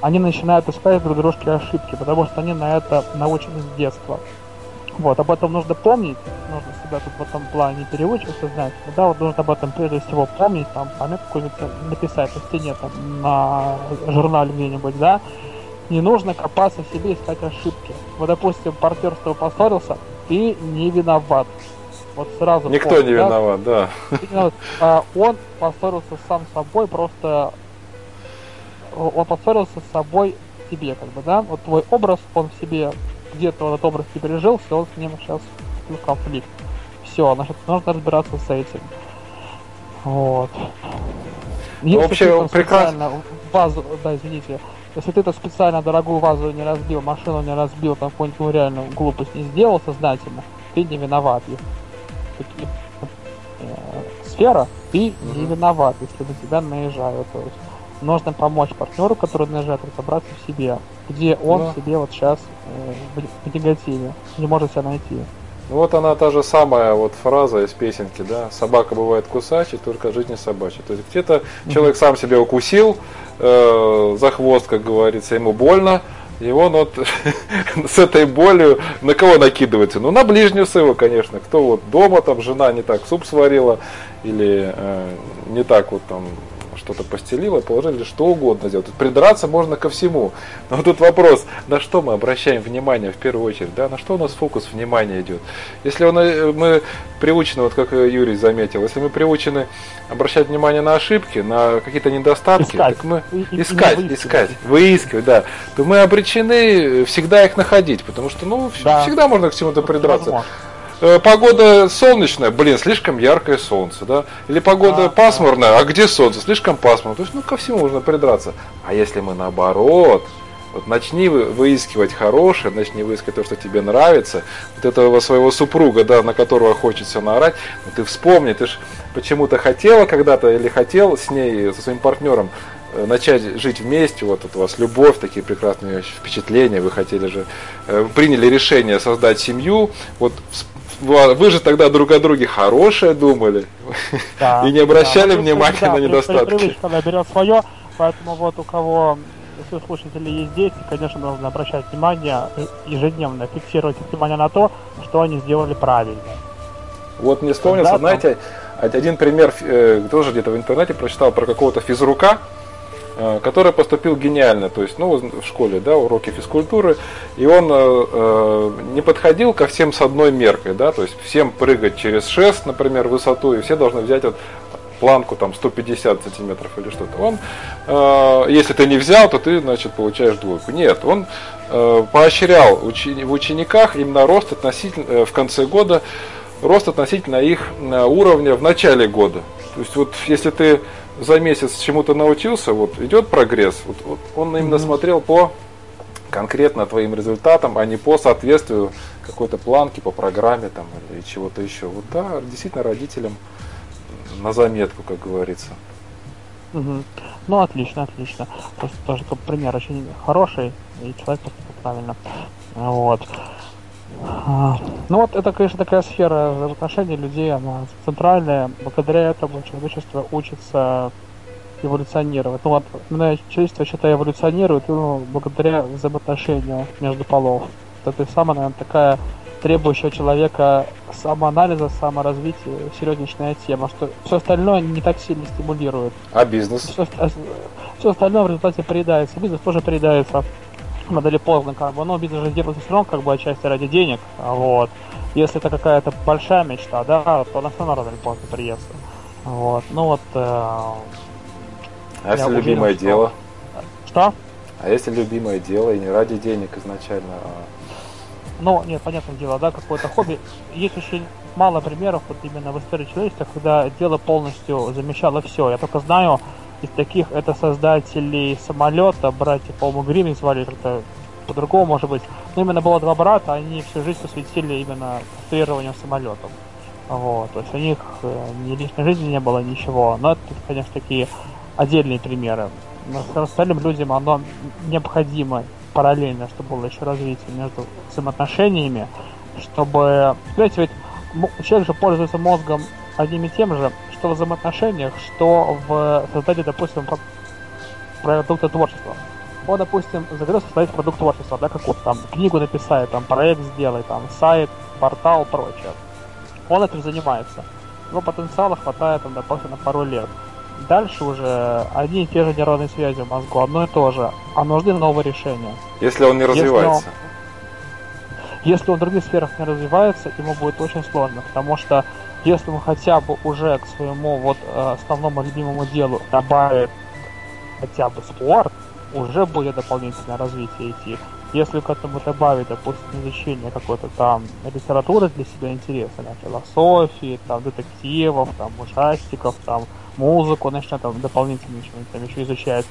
они начинают искать друг дружки ошибки, потому что они на это научены с детства. Вот, об этом нужно помнить, нужно себя тут в этом плане переучиваться, знать. Да, вот нужно об этом прежде всего помнить, там, пометку какую-нибудь написать на стене, там, на журнале где-нибудь, да. Не нужно копаться в себе, искать ошибки. Вот, допустим, партнер с тобой поссорился, ты не виноват. Вот сразу. Никто помню, не да? виноват, да. А, он поссорился сам с собой, просто он поссорился с собой себе, как бы, да. Вот твой образ, он в себе где-то этот образ не пережил, все, он с ним сейчас в конфликт. Все, значит, нужно разбираться с этим. Вот. Если Вообще, прекрасно. Вазу, да, извините, если ты это специально дорогую вазу не разбил, машину не разбил, там какую-нибудь ну, реальную глупость не сделал сознательно, ты не виноват. Такие, э, сфера, ты mm-hmm. не виноват, если на тебя наезжают. То есть нужно помочь партнеру, который наезжает, разобраться в себе, где он да. в себе вот сейчас э, в, в негативе, не может себя найти. Вот она та же самая вот фраза из песенки, да, собака бывает кусачей, только жизнь не собачья. То есть где-то mm-hmm. человек сам себя укусил э, за хвост, как говорится, ему больно, и он вот с этой болью на кого накидывается? Ну, на ближнюю своего, конечно. Кто вот дома, там, жена не так суп сварила, или э, не так вот там что-то постелила, положили, что угодно сделать. Придраться можно ко всему. Но тут вопрос, на что мы обращаем внимание в первую очередь, да, на что у нас фокус внимания идет. Если он, э, мы приучены, вот как Юрий заметил, если мы приучены обращать внимание на ошибки, на какие-то недостатки, искать. так мы и, искать, и искать, выискивать, да, то мы обречены всегда их находить, потому что, ну, да. всегда можно к чему-то придраться. Э, погода солнечная, блин, слишком яркое солнце, да? Или погода а, пасмурная, а где солнце? Слишком пасмурно. То есть, ну, ко всему можно придраться. А если мы наоборот, вот начни выискивать хорошее, начни выискивать то, что тебе нравится, вот этого своего супруга, да, на которого хочется наорать, ну, ты вспомни, ты же почему-то хотела когда-то или хотел с ней, со своим партнером э, начать жить вместе, вот у вас любовь, такие прекрасные впечатления, вы хотели же, э, приняли решение создать семью, вот вы же тогда друг о друге хорошее думали да, и не обращали да, внимания да, на недостатки. Привычка берет свое, поэтому вот у кого если у слушателей есть дети, конечно, нужно обращать внимание ежедневно, фиксировать внимание на то, что они сделали правильно. Вот мне вспомнился, да, знаете, один пример, э, тоже где-то в интернете прочитал про какого-то физрука, Э, который поступил гениально, то есть, ну, в школе, да, уроки физкультуры, и он э, э, не подходил ко всем с одной меркой, да, то есть всем прыгать через шест, например, высоту, и все должны взять вот планку там 150 сантиметров или что-то. Он, э, если ты не взял, то ты, значит, получаешь двойку. Нет, он э, поощрял учени- в учениках именно рост относительно, э, в конце года, рост относительно их э, уровня в начале года. То есть вот если ты за месяц чему-то научился, вот идет прогресс, вот, вот он именно mm-hmm. смотрел по конкретно твоим результатам, а не по соответствию какой-то планки по программе там или чего-то еще. Вот да, действительно родителям на заметку, как говорится. Угу. Ну, отлично, отлично. Просто тоже пример очень хороший, и человек поступил правильно. Вот. А, ну вот это, конечно, такая сфера взаимоотношений людей, она центральная. Благодаря этому человечество учится эволюционировать. Ну вот, именно человечество, считаю, эволюционирует ну, благодаря взаимоотношению между полов. Это самая, наверное, такая требующая человека самоанализа, саморазвития, серьезнейшая тема, что все остальное не так сильно стимулирует. А бизнес? Все, все остальное в результате приедается. Бизнес тоже приедается рано или поздно, как бы, но бизнес же делается все равно, как бы, отчасти ради денег, вот. Если это какая-то большая мечта, да, то она все равно рано или поздно приестся. Вот, ну вот... Э, а если уверен, любимое что... дело? Что? А если любимое дело и не ради денег изначально, а... Ну, нет, понятное дело, да, какое-то хобби. Есть очень мало примеров вот именно в истории человечества, когда дело полностью замещало все. Я только знаю из таких это создатели самолета, братья, по-моему, Гримми звали как-то по-другому, может быть. Но именно было два брата, они всю жизнь посвятили именно конструированию самолетов. Вот, то есть у них э, ни личной жизни не было, ничего. Но это, конечно, такие отдельные примеры. Но остальным людям оно необходимо параллельно, чтобы было еще развитие между взаимоотношениями, чтобы, знаете, ведь человек же пользуется мозгом одним и тем же, что в взаимоотношениях, что в создании, допустим, продукта творчества. Вот, допустим, захотел создать продукт творчества, да, какую-то там книгу написать, там проект сделать, там сайт, портал, прочее. Он этим занимается. Его потенциала хватает, там, допустим, на пару лет. Дальше уже одни и те же нейронные связи в мозгу, одно и то же, а нужны новые решения. Если он не развивается. Если он в других сферах не развивается, ему будет очень сложно, потому что если он хотя бы уже к своему вот э, основному любимому делу добавит хотя бы спорт, уже будет дополнительное развитие идти. Если к этому добавить, допустим, изучение какой-то там литературы для себя интересной, философии, там, детективов, там, ужастиков, там, музыку начнет там дополнительно что-нибудь там еще изучать,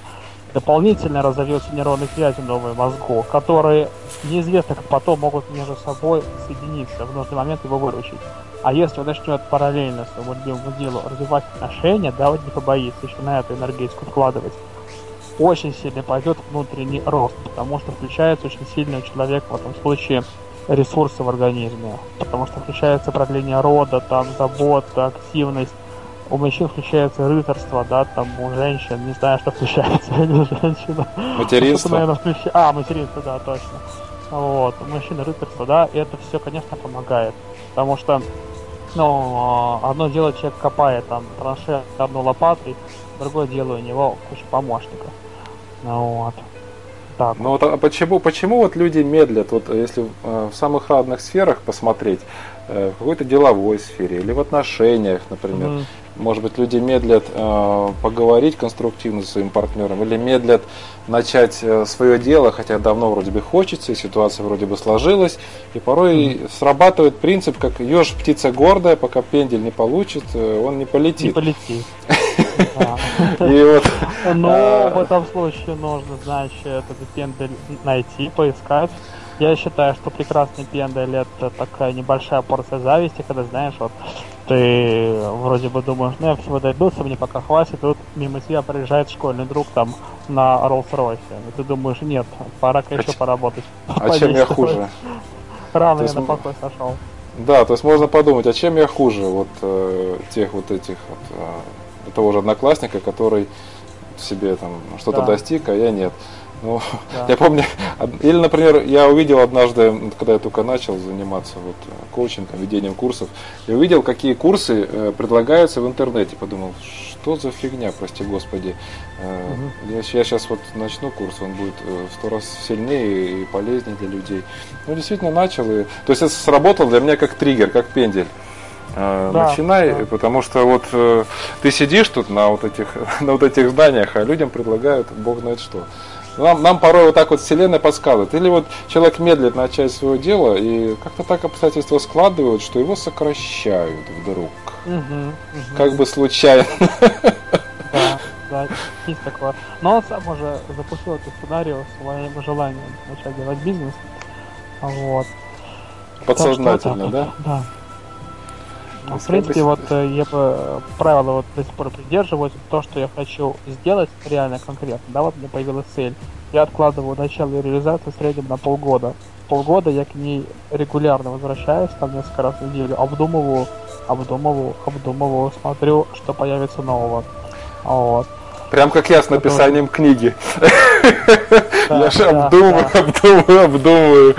дополнительно разовьются нейронные связи новые мозгу, которые неизвестно как потом могут между собой соединиться, в нужный момент его выручить. А если он начнет параллельно своему любимому делу развивать отношения, да, вот не побоится еще на эту энергетику вкладывать, очень сильно пойдет внутренний рост, потому что включается очень сильно у человека в этом случае ресурсы в организме, потому что включается продление рода, там, забота, активность, у мужчин включается рыцарство, да, там у женщин, не знаю, что включается, не женщина. Материнство. Наверное, включ... А, материнство, да, точно. Вот, у мужчин рыцарство, да, и это все, конечно, помогает, потому что, ну, одно дело человек копает там траншею одной лопатой, другое дело у него куча помощников. Ну вот. Так. Ну вот а почему, почему вот люди медлят, вот если э, в самых разных сферах посмотреть, э, в какой-то деловой сфере или в отношениях, например, mm-hmm. Может быть, люди медлят э, поговорить конструктивно со своим партнером или медлят начать э, свое дело, хотя давно вроде бы хочется, и ситуация вроде бы сложилась, и порой mm-hmm. срабатывает принцип, как еж птица гордая, пока пендель не получит, э, он не полетит. Не полетит. И вот, ну, а, в этом случае нужно, значит, этот пендель найти, поискать. Я считаю, что прекрасный пендель это такая небольшая порция зависти, когда, знаешь, вот ты вроде бы думаешь, ну я всего дойдутся, мне пока хватит, тут мимо тебя проезжает школьный друг там на Роллс-Ройсе. И ты думаешь, нет, пора-ка еще поработать. А чем я хуже? Рано я на покой сошел. Да, то есть можно подумать, а чем я хуже вот э, тех вот этих вот э, того же одноклассника, который себе там что-то да. достиг, а я нет. Ну, да. я помню, или, например, я увидел однажды, когда я только начал заниматься вот коучингом, ведением курсов, я увидел, какие курсы э, предлагаются в интернете, подумал, что за фигня, прости господи. Э, угу. я, я сейчас вот начну курс, он будет э, в сто раз сильнее и полезнее для людей. Ну, действительно начал, и, то есть это сработало для меня как триггер, как пендель. Э, да, начинай, да. потому что вот э, ты сидишь тут на вот этих на вот этих зданиях, а людям предлагают Бог знает что. Нам, нам порой вот так вот Вселенная подсказывает. Или вот человек медлит начать свое дело, и как-то так обстоятельства складывают, что его сокращают вдруг. Угу, угу. Как бы случайно. Да, да, есть такое. Но он сам уже запустил эту сценарию своим желанием начать делать бизнес. Вот. Подсознательно, да? Да. Ну, в принципе, вот э, я бы э, правила вот до сих пор придерживаюсь. То, что я хочу сделать реально конкретно, да, вот мне появилась цель. Я откладываю начало ее реализации в среднем на полгода. Полгода я к ней регулярно возвращаюсь, там несколько раз в неделю, обдумываю, обдумываю, обдумываю, смотрю, что появится нового. Вот. Прям как я с написанием книги. Я же обдумываю, обдумываю, обдумываю.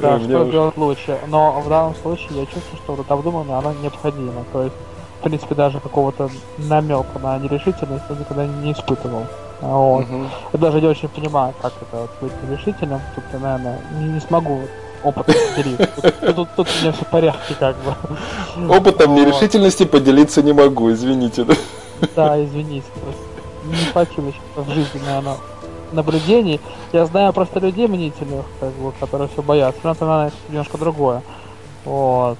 Да, что делать лучше. Но в данном случае я чувствую, что вот обдуманное, оно необходимо. То есть, в принципе, даже какого-то намека на нерешительность я никогда не испытывал. Вот. Угу. Я даже не очень понимаю, как это вот, быть нерешительным. Тут я, наверное, не, не смогу опытом поделиться. Тут, тут, тут у меня все в порядке, как бы. Опытом вот. нерешительности поделиться не могу, извините. Да, извините. Не хватило в жизни, наверное, наблюдений. Я знаю просто людей мнительных, как бы, которые все боятся. Но это, наверное, немножко другое. Вот.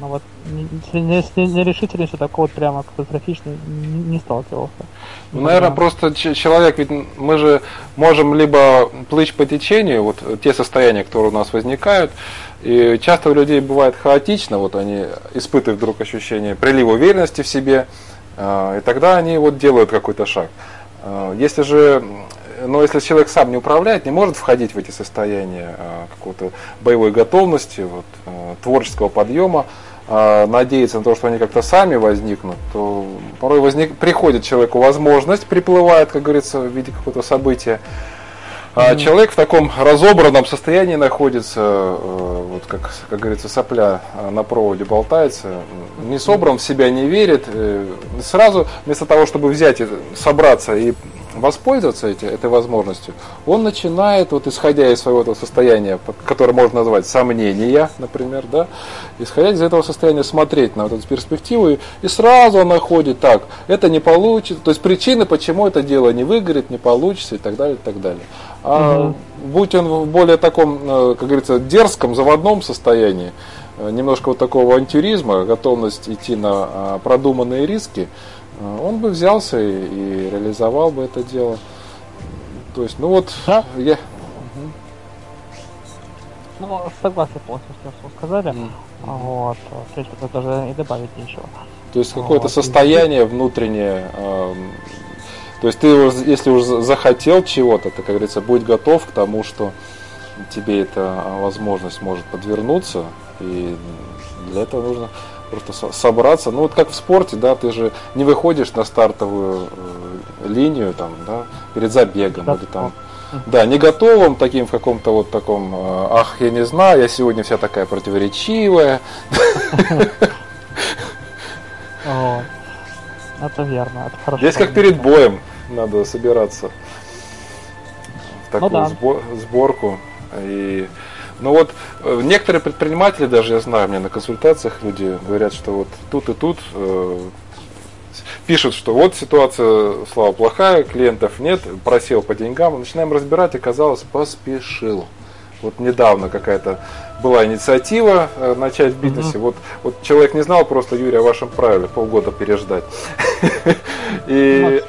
Но вот с нерешительностью такого вот прямо катастрофичной не сталкивался. Ну, наверное, просто человек, ведь мы же можем либо плыть по течению, вот те состояния, которые у нас возникают, и часто у людей бывает хаотично, вот они испытывают вдруг ощущение прилива уверенности в себе, а, и тогда они вот делают какой-то шаг. А, если же но если человек сам не управляет, не может входить в эти состояния а, какой-то боевой готовности, вот, а, творческого подъема, а, надеяться на то, что они как-то сами возникнут, то порой возник, приходит человеку возможность, приплывает, как говорится, в виде какого-то события. А mm-hmm. человек в таком разобранном состоянии находится, вот как, как говорится, сопля на проводе болтается, не собран, в себя не верит. Э, сразу, вместо того, чтобы взять, собраться и воспользоваться эти, этой возможностью, он начинает, вот исходя из своего этого состояния, которое можно назвать сомнения, например, да, исходя из этого состояния смотреть на вот эту перспективу, и, и сразу он находит, так, это не получится, то есть причины, почему это дело не выгорит, не получится и так далее, и так далее. А угу. будь он в более таком, э, как говорится, дерзком, заводном состоянии, э, немножко вот такого антюризма, готовность идти на а, продуманные риски, он бы взялся и, и реализовал бы это дело. То есть, ну вот, да? я... Ну, согласен полностью с тем, что вы сказали. Mm-hmm. Вот, в принципе, даже и добавить нечего. То есть какое-то вот. состояние внутреннее, э, то есть ты, если уже захотел чего-то, ты, как говорится, будь готов к тому, что тебе эта возможность может подвернуться, и для этого нужно просто собраться. Ну вот как в спорте, да, ты же не выходишь на стартовую э, линию там, да, перед забегом да, или там. Да, не готовым таким в каком-то вот таком, э, ах, я не знаю, я сегодня вся такая противоречивая. Это верно, это хорошо. Здесь как перед боем надо собираться в ну такую сборку. И ну вот э, некоторые предприниматели, даже я знаю, мне на консультациях люди говорят, что вот тут и тут э, пишут, что вот ситуация, слава, плохая, клиентов нет, просел по деньгам, начинаем разбирать, оказалось, поспешил. Вот недавно какая-то была инициатива э, начать в бизнесе. Mm-hmm. Вот, вот человек не знал просто, Юрий, о вашем правиле, полгода переждать. И,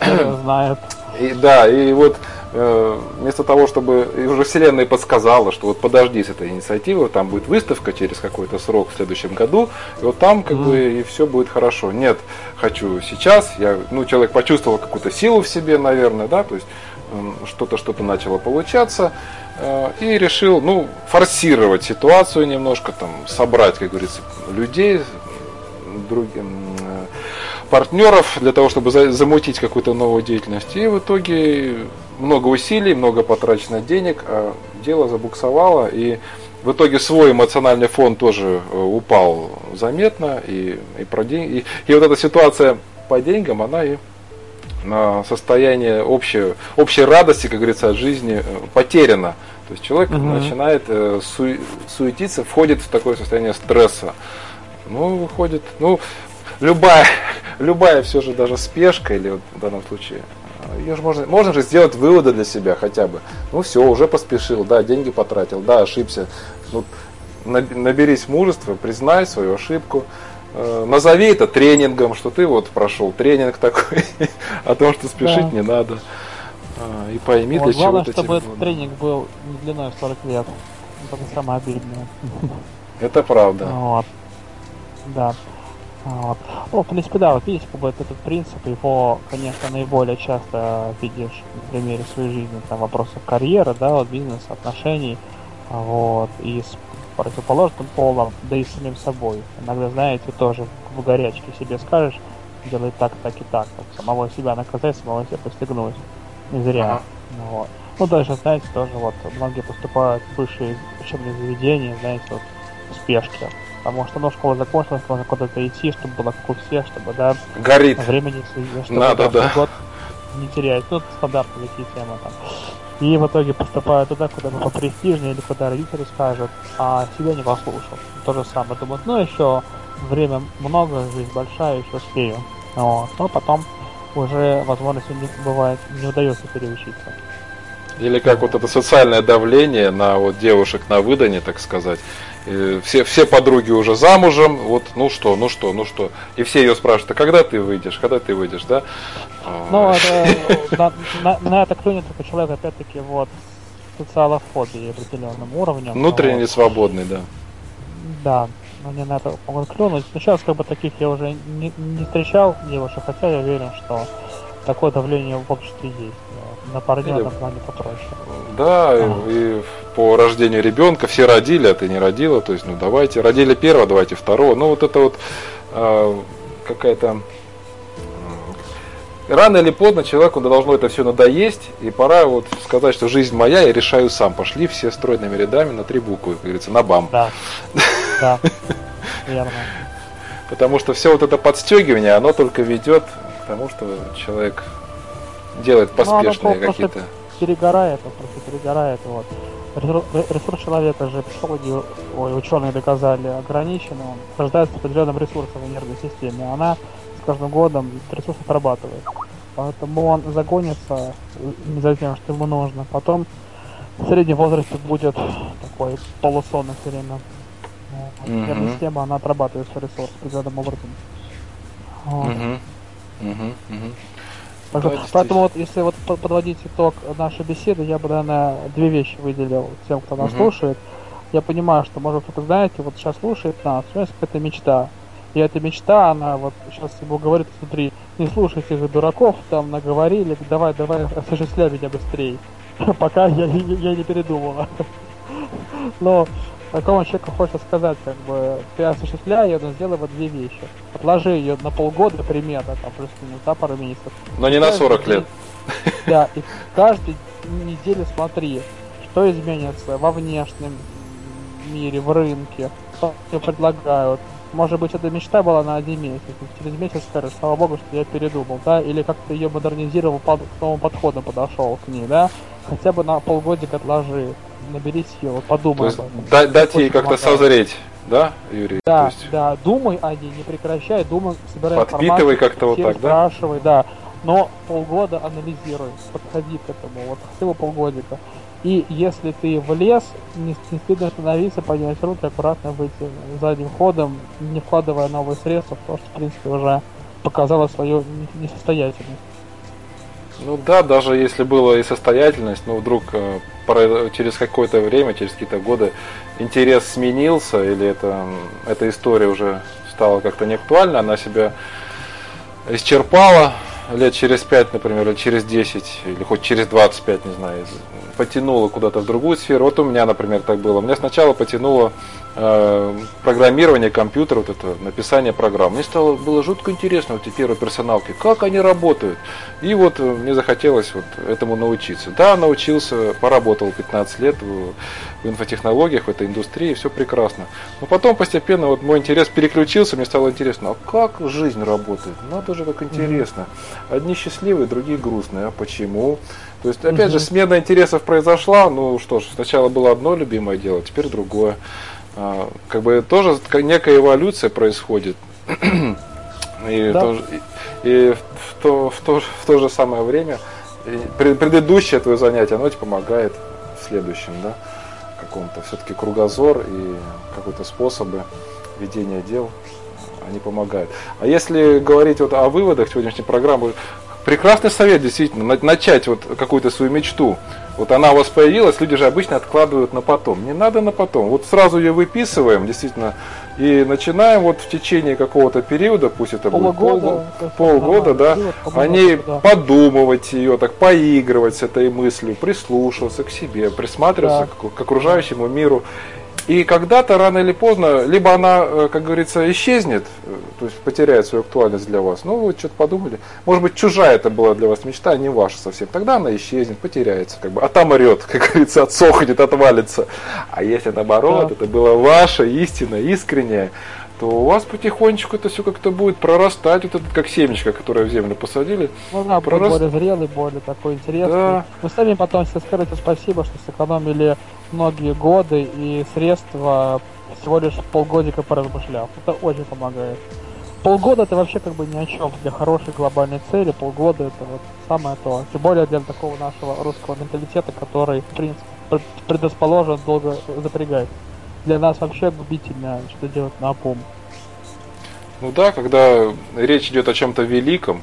знает. И, да, и вот вместо того, чтобы и уже Вселенная подсказала, что вот подожди с этой инициативой, там будет выставка через какой-то срок в следующем году, и вот там как mm. бы и все будет хорошо. Нет, хочу сейчас, я, ну, человек почувствовал какую-то силу в себе, наверное, да, то есть эм, что-то что-то начало получаться, э, и решил, ну, форсировать ситуацию немножко, там, собрать, как говорится, людей, другим э, партнеров для того, чтобы замутить какую-то новую деятельность. И в итоге много усилий, много потрачено денег, а дело забуксовало, и в итоге свой эмоциональный фон тоже э, упал заметно, и, и, про день, и, и вот эта ситуация по деньгам, она и на состояние общей, общей радости, как говорится, от жизни э, потеряна. То есть человек угу. начинает э, су, суетиться, входит в такое состояние стресса. Ну, выходит, ну, любая, любая все же даже спешка, или вот в данном случае ее же можно, можно же сделать выводы для себя хотя бы. Ну все, уже поспешил, да, деньги потратил, да, ошибся. Ну, наберись мужества, признай свою ошибку, э, назови это тренингом, что ты вот прошел тренинг такой, о том, что спешить да. не надо. Э, и пойми, вот, для чего главное, чтобы этот тренинг был не длиной в 40 лет. Это самое обидное. Это правда. Вот. Да. Вот. Ну, в принципе, да, вот видите, как бы этот принцип, его, конечно, наиболее часто видишь на примере своей жизни, там, вопросов карьеры, да, вот, бизнеса, отношений, вот, и с противоположным полом, да и с самим собой. Иногда, знаете, тоже в горячке себе скажешь, делай так, так и так, вот, самого себя наказать, самого себя постигнуть. Не зря. Ага. Вот. Ну, даже, знаете, тоже вот многие поступают в высшие учебные заведения, знаете, вот в спешке Потому что, ну, школа закончилась, можно куда-то идти, чтобы было как у всех, чтобы, да, Горит. времени, чтобы Надо, да. год не терять. Ну, стандартные такие темы там. И в итоге поступаю туда, куда ну, престижнее или куда родители скажут, а себя не послушал. То же самое. Думают, ну, еще время много, жизнь большая, еще успею. Вот. Но потом уже возможности не бывает, не удается переучиться. Или как вот это социальное давление на вот девушек на выдане, так сказать все, все подруги уже замужем, вот, ну что, ну что, ну что. И все ее спрашивают, а когда ты выйдешь, когда ты выйдешь, да? Ну, это, на, это клюнет только человек, опять-таки, вот, социалофобии определенным уровнем. Внутренне вот. свободный, да. Да, они на это могут клюнуть. Но сейчас, как бы, таких я уже не, не встречал девушек, хотя я уверен, что такое давление в обществе есть. На партнерном плане попроще. Да, а. и, и по рождению ребенка все родили, а ты не родила. То есть, ну давайте, родили первого, давайте второго. Ну вот это вот э, какая-то рано или поздно человеку должно это все надоесть, и пора вот сказать, что жизнь моя, я решаю сам. Пошли все стройными рядами на три буквы, как говорится, на бам. Да, да, верно. Потому что все вот это подстегивание, оно только ведет тому, что человек делает поспешные ну, какие-то. Перегорает, он просто перегорает. Вот. Ресурс человека же психологи, ой, ученые доказали, ограничен, он рождается определенным ресурсом в энергосистеме. Она с каждым годом ресурс отрабатывает. Поэтому он загонится за тем, что ему нужно. Потом в среднем возрасте будет такой полусонный все время. Mm-hmm. система, она отрабатывает свой ресурс определенным образом. Вот. Mm-hmm. Mm-hmm. Так, да, поэтому вот если вот подводить итог нашей беседы, я бы, наверное, две вещи выделил тем, кто нас mm-hmm. слушает. Я понимаю, что, может, кто-то, знаете, вот сейчас слушает нас, у нас какая-то мечта. И эта мечта, она вот сейчас ему говорит внутри, не слушайте же дураков, там наговорили, давай, давай, осуществляй меня быстрее. Пока я, я не передумала. Но такому человеку хочется сказать, как бы, ты осуществляй ее, но сделай вот две вещи. Отложи ее на полгода примерно, там, плюс-минус, да, пару месяцев. Но не на 40 лет. Да, и каждую неделю смотри, что изменится во внешнем мире, в рынке, что тебе предлагают, может быть, эта мечта была на один месяц. Через месяц скажешь, слава богу, что я передумал, да, или как-то ее модернизировал, под, к новым подходам подошел к ней, да, хотя бы на полгодика отложи, набери сил, подумай. Есть, да, дать ей как-то созреть, да, Юрий? Да, есть... да, думай о ней, не прекращай, думай, собирай Подпитывай как-то вот так, да? спрашивай, да. Но полгода анализируй, подходи к этому, вот всего полгодика. И если ты влез, не, не стыдно остановиться, поднять руки, аккуратно выйти задним ходом, не вкладывая новые средства то, что, в принципе, уже показало свою несостоятельность. Ну да, даже если была и состоятельность, но вдруг э, через какое-то время, через какие-то годы интерес сменился, или это, эта история уже стала как-то неактуальна, она себя исчерпала лет через 5, например, или через 10, или хоть через 25, не знаю, потянуло куда-то в другую сферу. Вот у меня, например, так было. Меня сначала потянуло программирование компьютера, вот это написание программ. Мне стало было жутко интересно вот эти первые персоналки, как они работают. И вот э, мне захотелось вот этому научиться. Да, научился, поработал 15 лет в, в инфотехнологиях, в этой индустрии, все прекрасно. Но потом постепенно вот мой интерес переключился, мне стало интересно, а как жизнь работает? Надо же, как интересно. Одни счастливые, другие грустные. А почему? То есть, опять же, смена интересов произошла. Ну что ж, сначала было одно любимое дело, теперь другое. А, как бы тоже некая эволюция происходит. И, да. тоже, и, и в, то, в, то, в то же самое время предыдущее твое занятие, оно тебе помогает в следующем, да, каком-то все-таки кругозор и какие-то способы ведения дел, они помогают. А если говорить вот о выводах сегодняшней программы, прекрасный совет, действительно, начать вот какую-то свою мечту. Вот она у вас появилась, люди же обычно откладывают на потом. Не надо на потом. Вот сразу ее выписываем, действительно, и начинаем вот в течение какого-то периода, пусть это полгода, будет пол, полгода, да, о ней да. подумывать ее, так поигрывать с этой мыслью, прислушиваться к себе, присматриваться да. к, к окружающему миру. И когда-то, рано или поздно, либо она, э, как говорится, исчезнет, э, то есть потеряет свою актуальность для вас. Ну, вы что-то подумали. Может быть, чужая это была для вас мечта, а не ваша совсем. Тогда она исчезнет, потеряется, как бы, отомрет, как говорится, отсохнет, отвалится. А если наоборот, да. это было ваше, истинное, искреннее, то у вас потихонечку это все как-то будет прорастать, вот это как семечко, которое в землю посадили. Ну да, прораст... более зрелый, более такой интересный. Да. Вы сами потом все скажете спасибо, что сэкономили многие годы и средства всего лишь полгодика поразмышляв. Это очень помогает. Полгода это вообще как бы ни о чем. Для хорошей глобальной цели полгода это вот самое то. Тем более для такого нашего русского менталитета, который, в принципе, предрасположен долго запрягать для нас вообще губительно, что делать на опом. Ну да, когда речь идет о чем-то великом,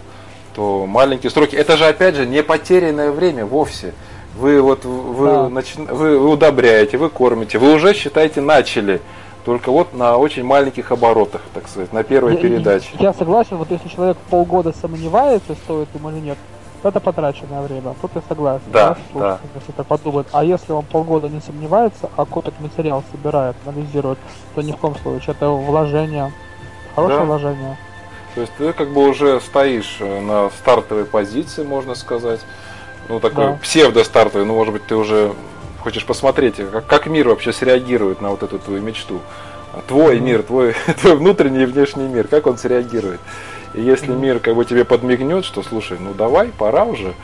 то маленькие сроки, это же опять же не потерянное время вовсе. Вы вот вы, да. начи, вы, вы удобряете, вы кормите, вы уже считаете начали. Только вот на очень маленьких оборотах, так сказать, на первой я, передаче. Я согласен, вот если человек полгода сомневается, стоит ему или нет, это потраченное время. Тут я согласен. Да, да. да. Если так подумать. А если он полгода не сомневается, а копит материал, собирает, анализирует, то ни в коем случае это вложение. Хорошее да. вложение. То есть ты как бы уже стоишь э, на стартовой позиции, можно сказать. Ну, такой да. псевдо-стартовый, ну, может быть, ты уже хочешь посмотреть, как, как мир вообще среагирует на вот эту твою мечту. Твой mm-hmm. мир, твой, твой внутренний и внешний мир, как он среагирует. И если мир как бы тебе подмигнет, что слушай, ну давай, пора уже,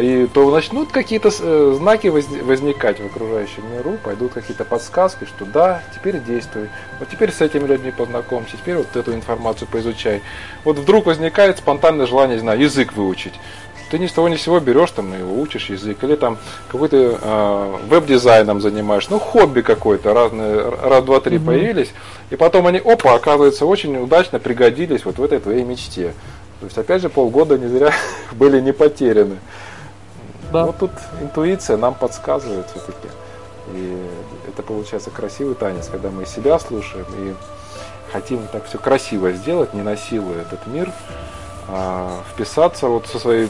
и то начнут какие-то э, знаки возникать в окружающем миру, пойдут какие-то подсказки, что да, теперь действуй, вот теперь с этими людьми познакомься, теперь вот эту информацию поизучай. Вот вдруг возникает спонтанное желание, не знаю, язык выучить. Ты ни с того ни с сего берешь там его, учишь язык, или там какой-то э, веб-дизайном занимаешь, ну хобби какое-то, разные, раз, два, три mm-hmm. появились, и потом они, опа, оказывается, очень удачно пригодились вот в этой твоей мечте. То есть, опять же, полгода не зря были не потеряны. Да. Вот тут интуиция нам подсказывает все-таки. И это получается красивый танец, когда мы себя слушаем и хотим так все красиво сделать, не насилуя этот мир, а вписаться вот со своей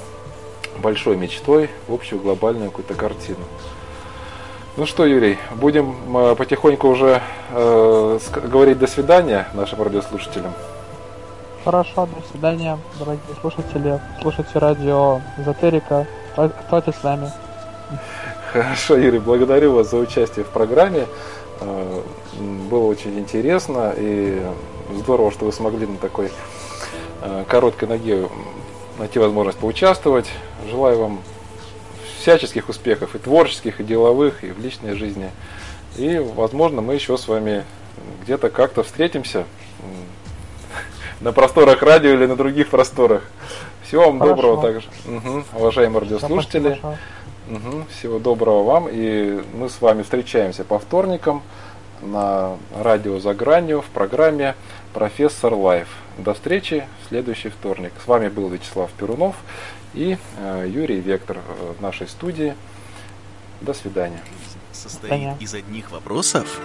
большой мечтой в общую глобальную какую-то картину. Ну что, Юрий, будем э, потихоньку уже э, говорить до свидания нашим радиослушателям. Хорошо, до свидания, дорогие слушатели. Слушайте радио Эзотерика. Оставайтесь с нами. Хорошо, Юрий, благодарю вас за участие в программе. Э, было очень интересно и здорово, что вы смогли на такой э, короткой ноге найти возможность поучаствовать. Желаю вам всяческих успехов и творческих, и деловых, и в личной жизни. И, возможно, мы еще с вами где-то как-то встретимся на просторах радио или на других просторах. Всего вам Хорошо. доброго также, угу, уважаемые радиослушатели. Угу, всего доброго вам. И мы с вами встречаемся по вторникам на радио «За гранью» в программе «Профессор Лайф». До встречи в следующий вторник. С вами был Вячеслав Перунов и э, Юрий Вектор в нашей студии. До свидания. Состоит из одних вопросов?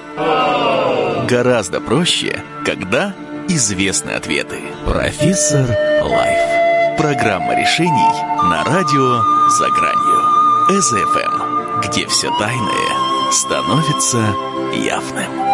Гораздо проще, когда известны ответы. Профессор Лайф. Программа решений на радио «За гранью». СФМ, где все тайное становится явным.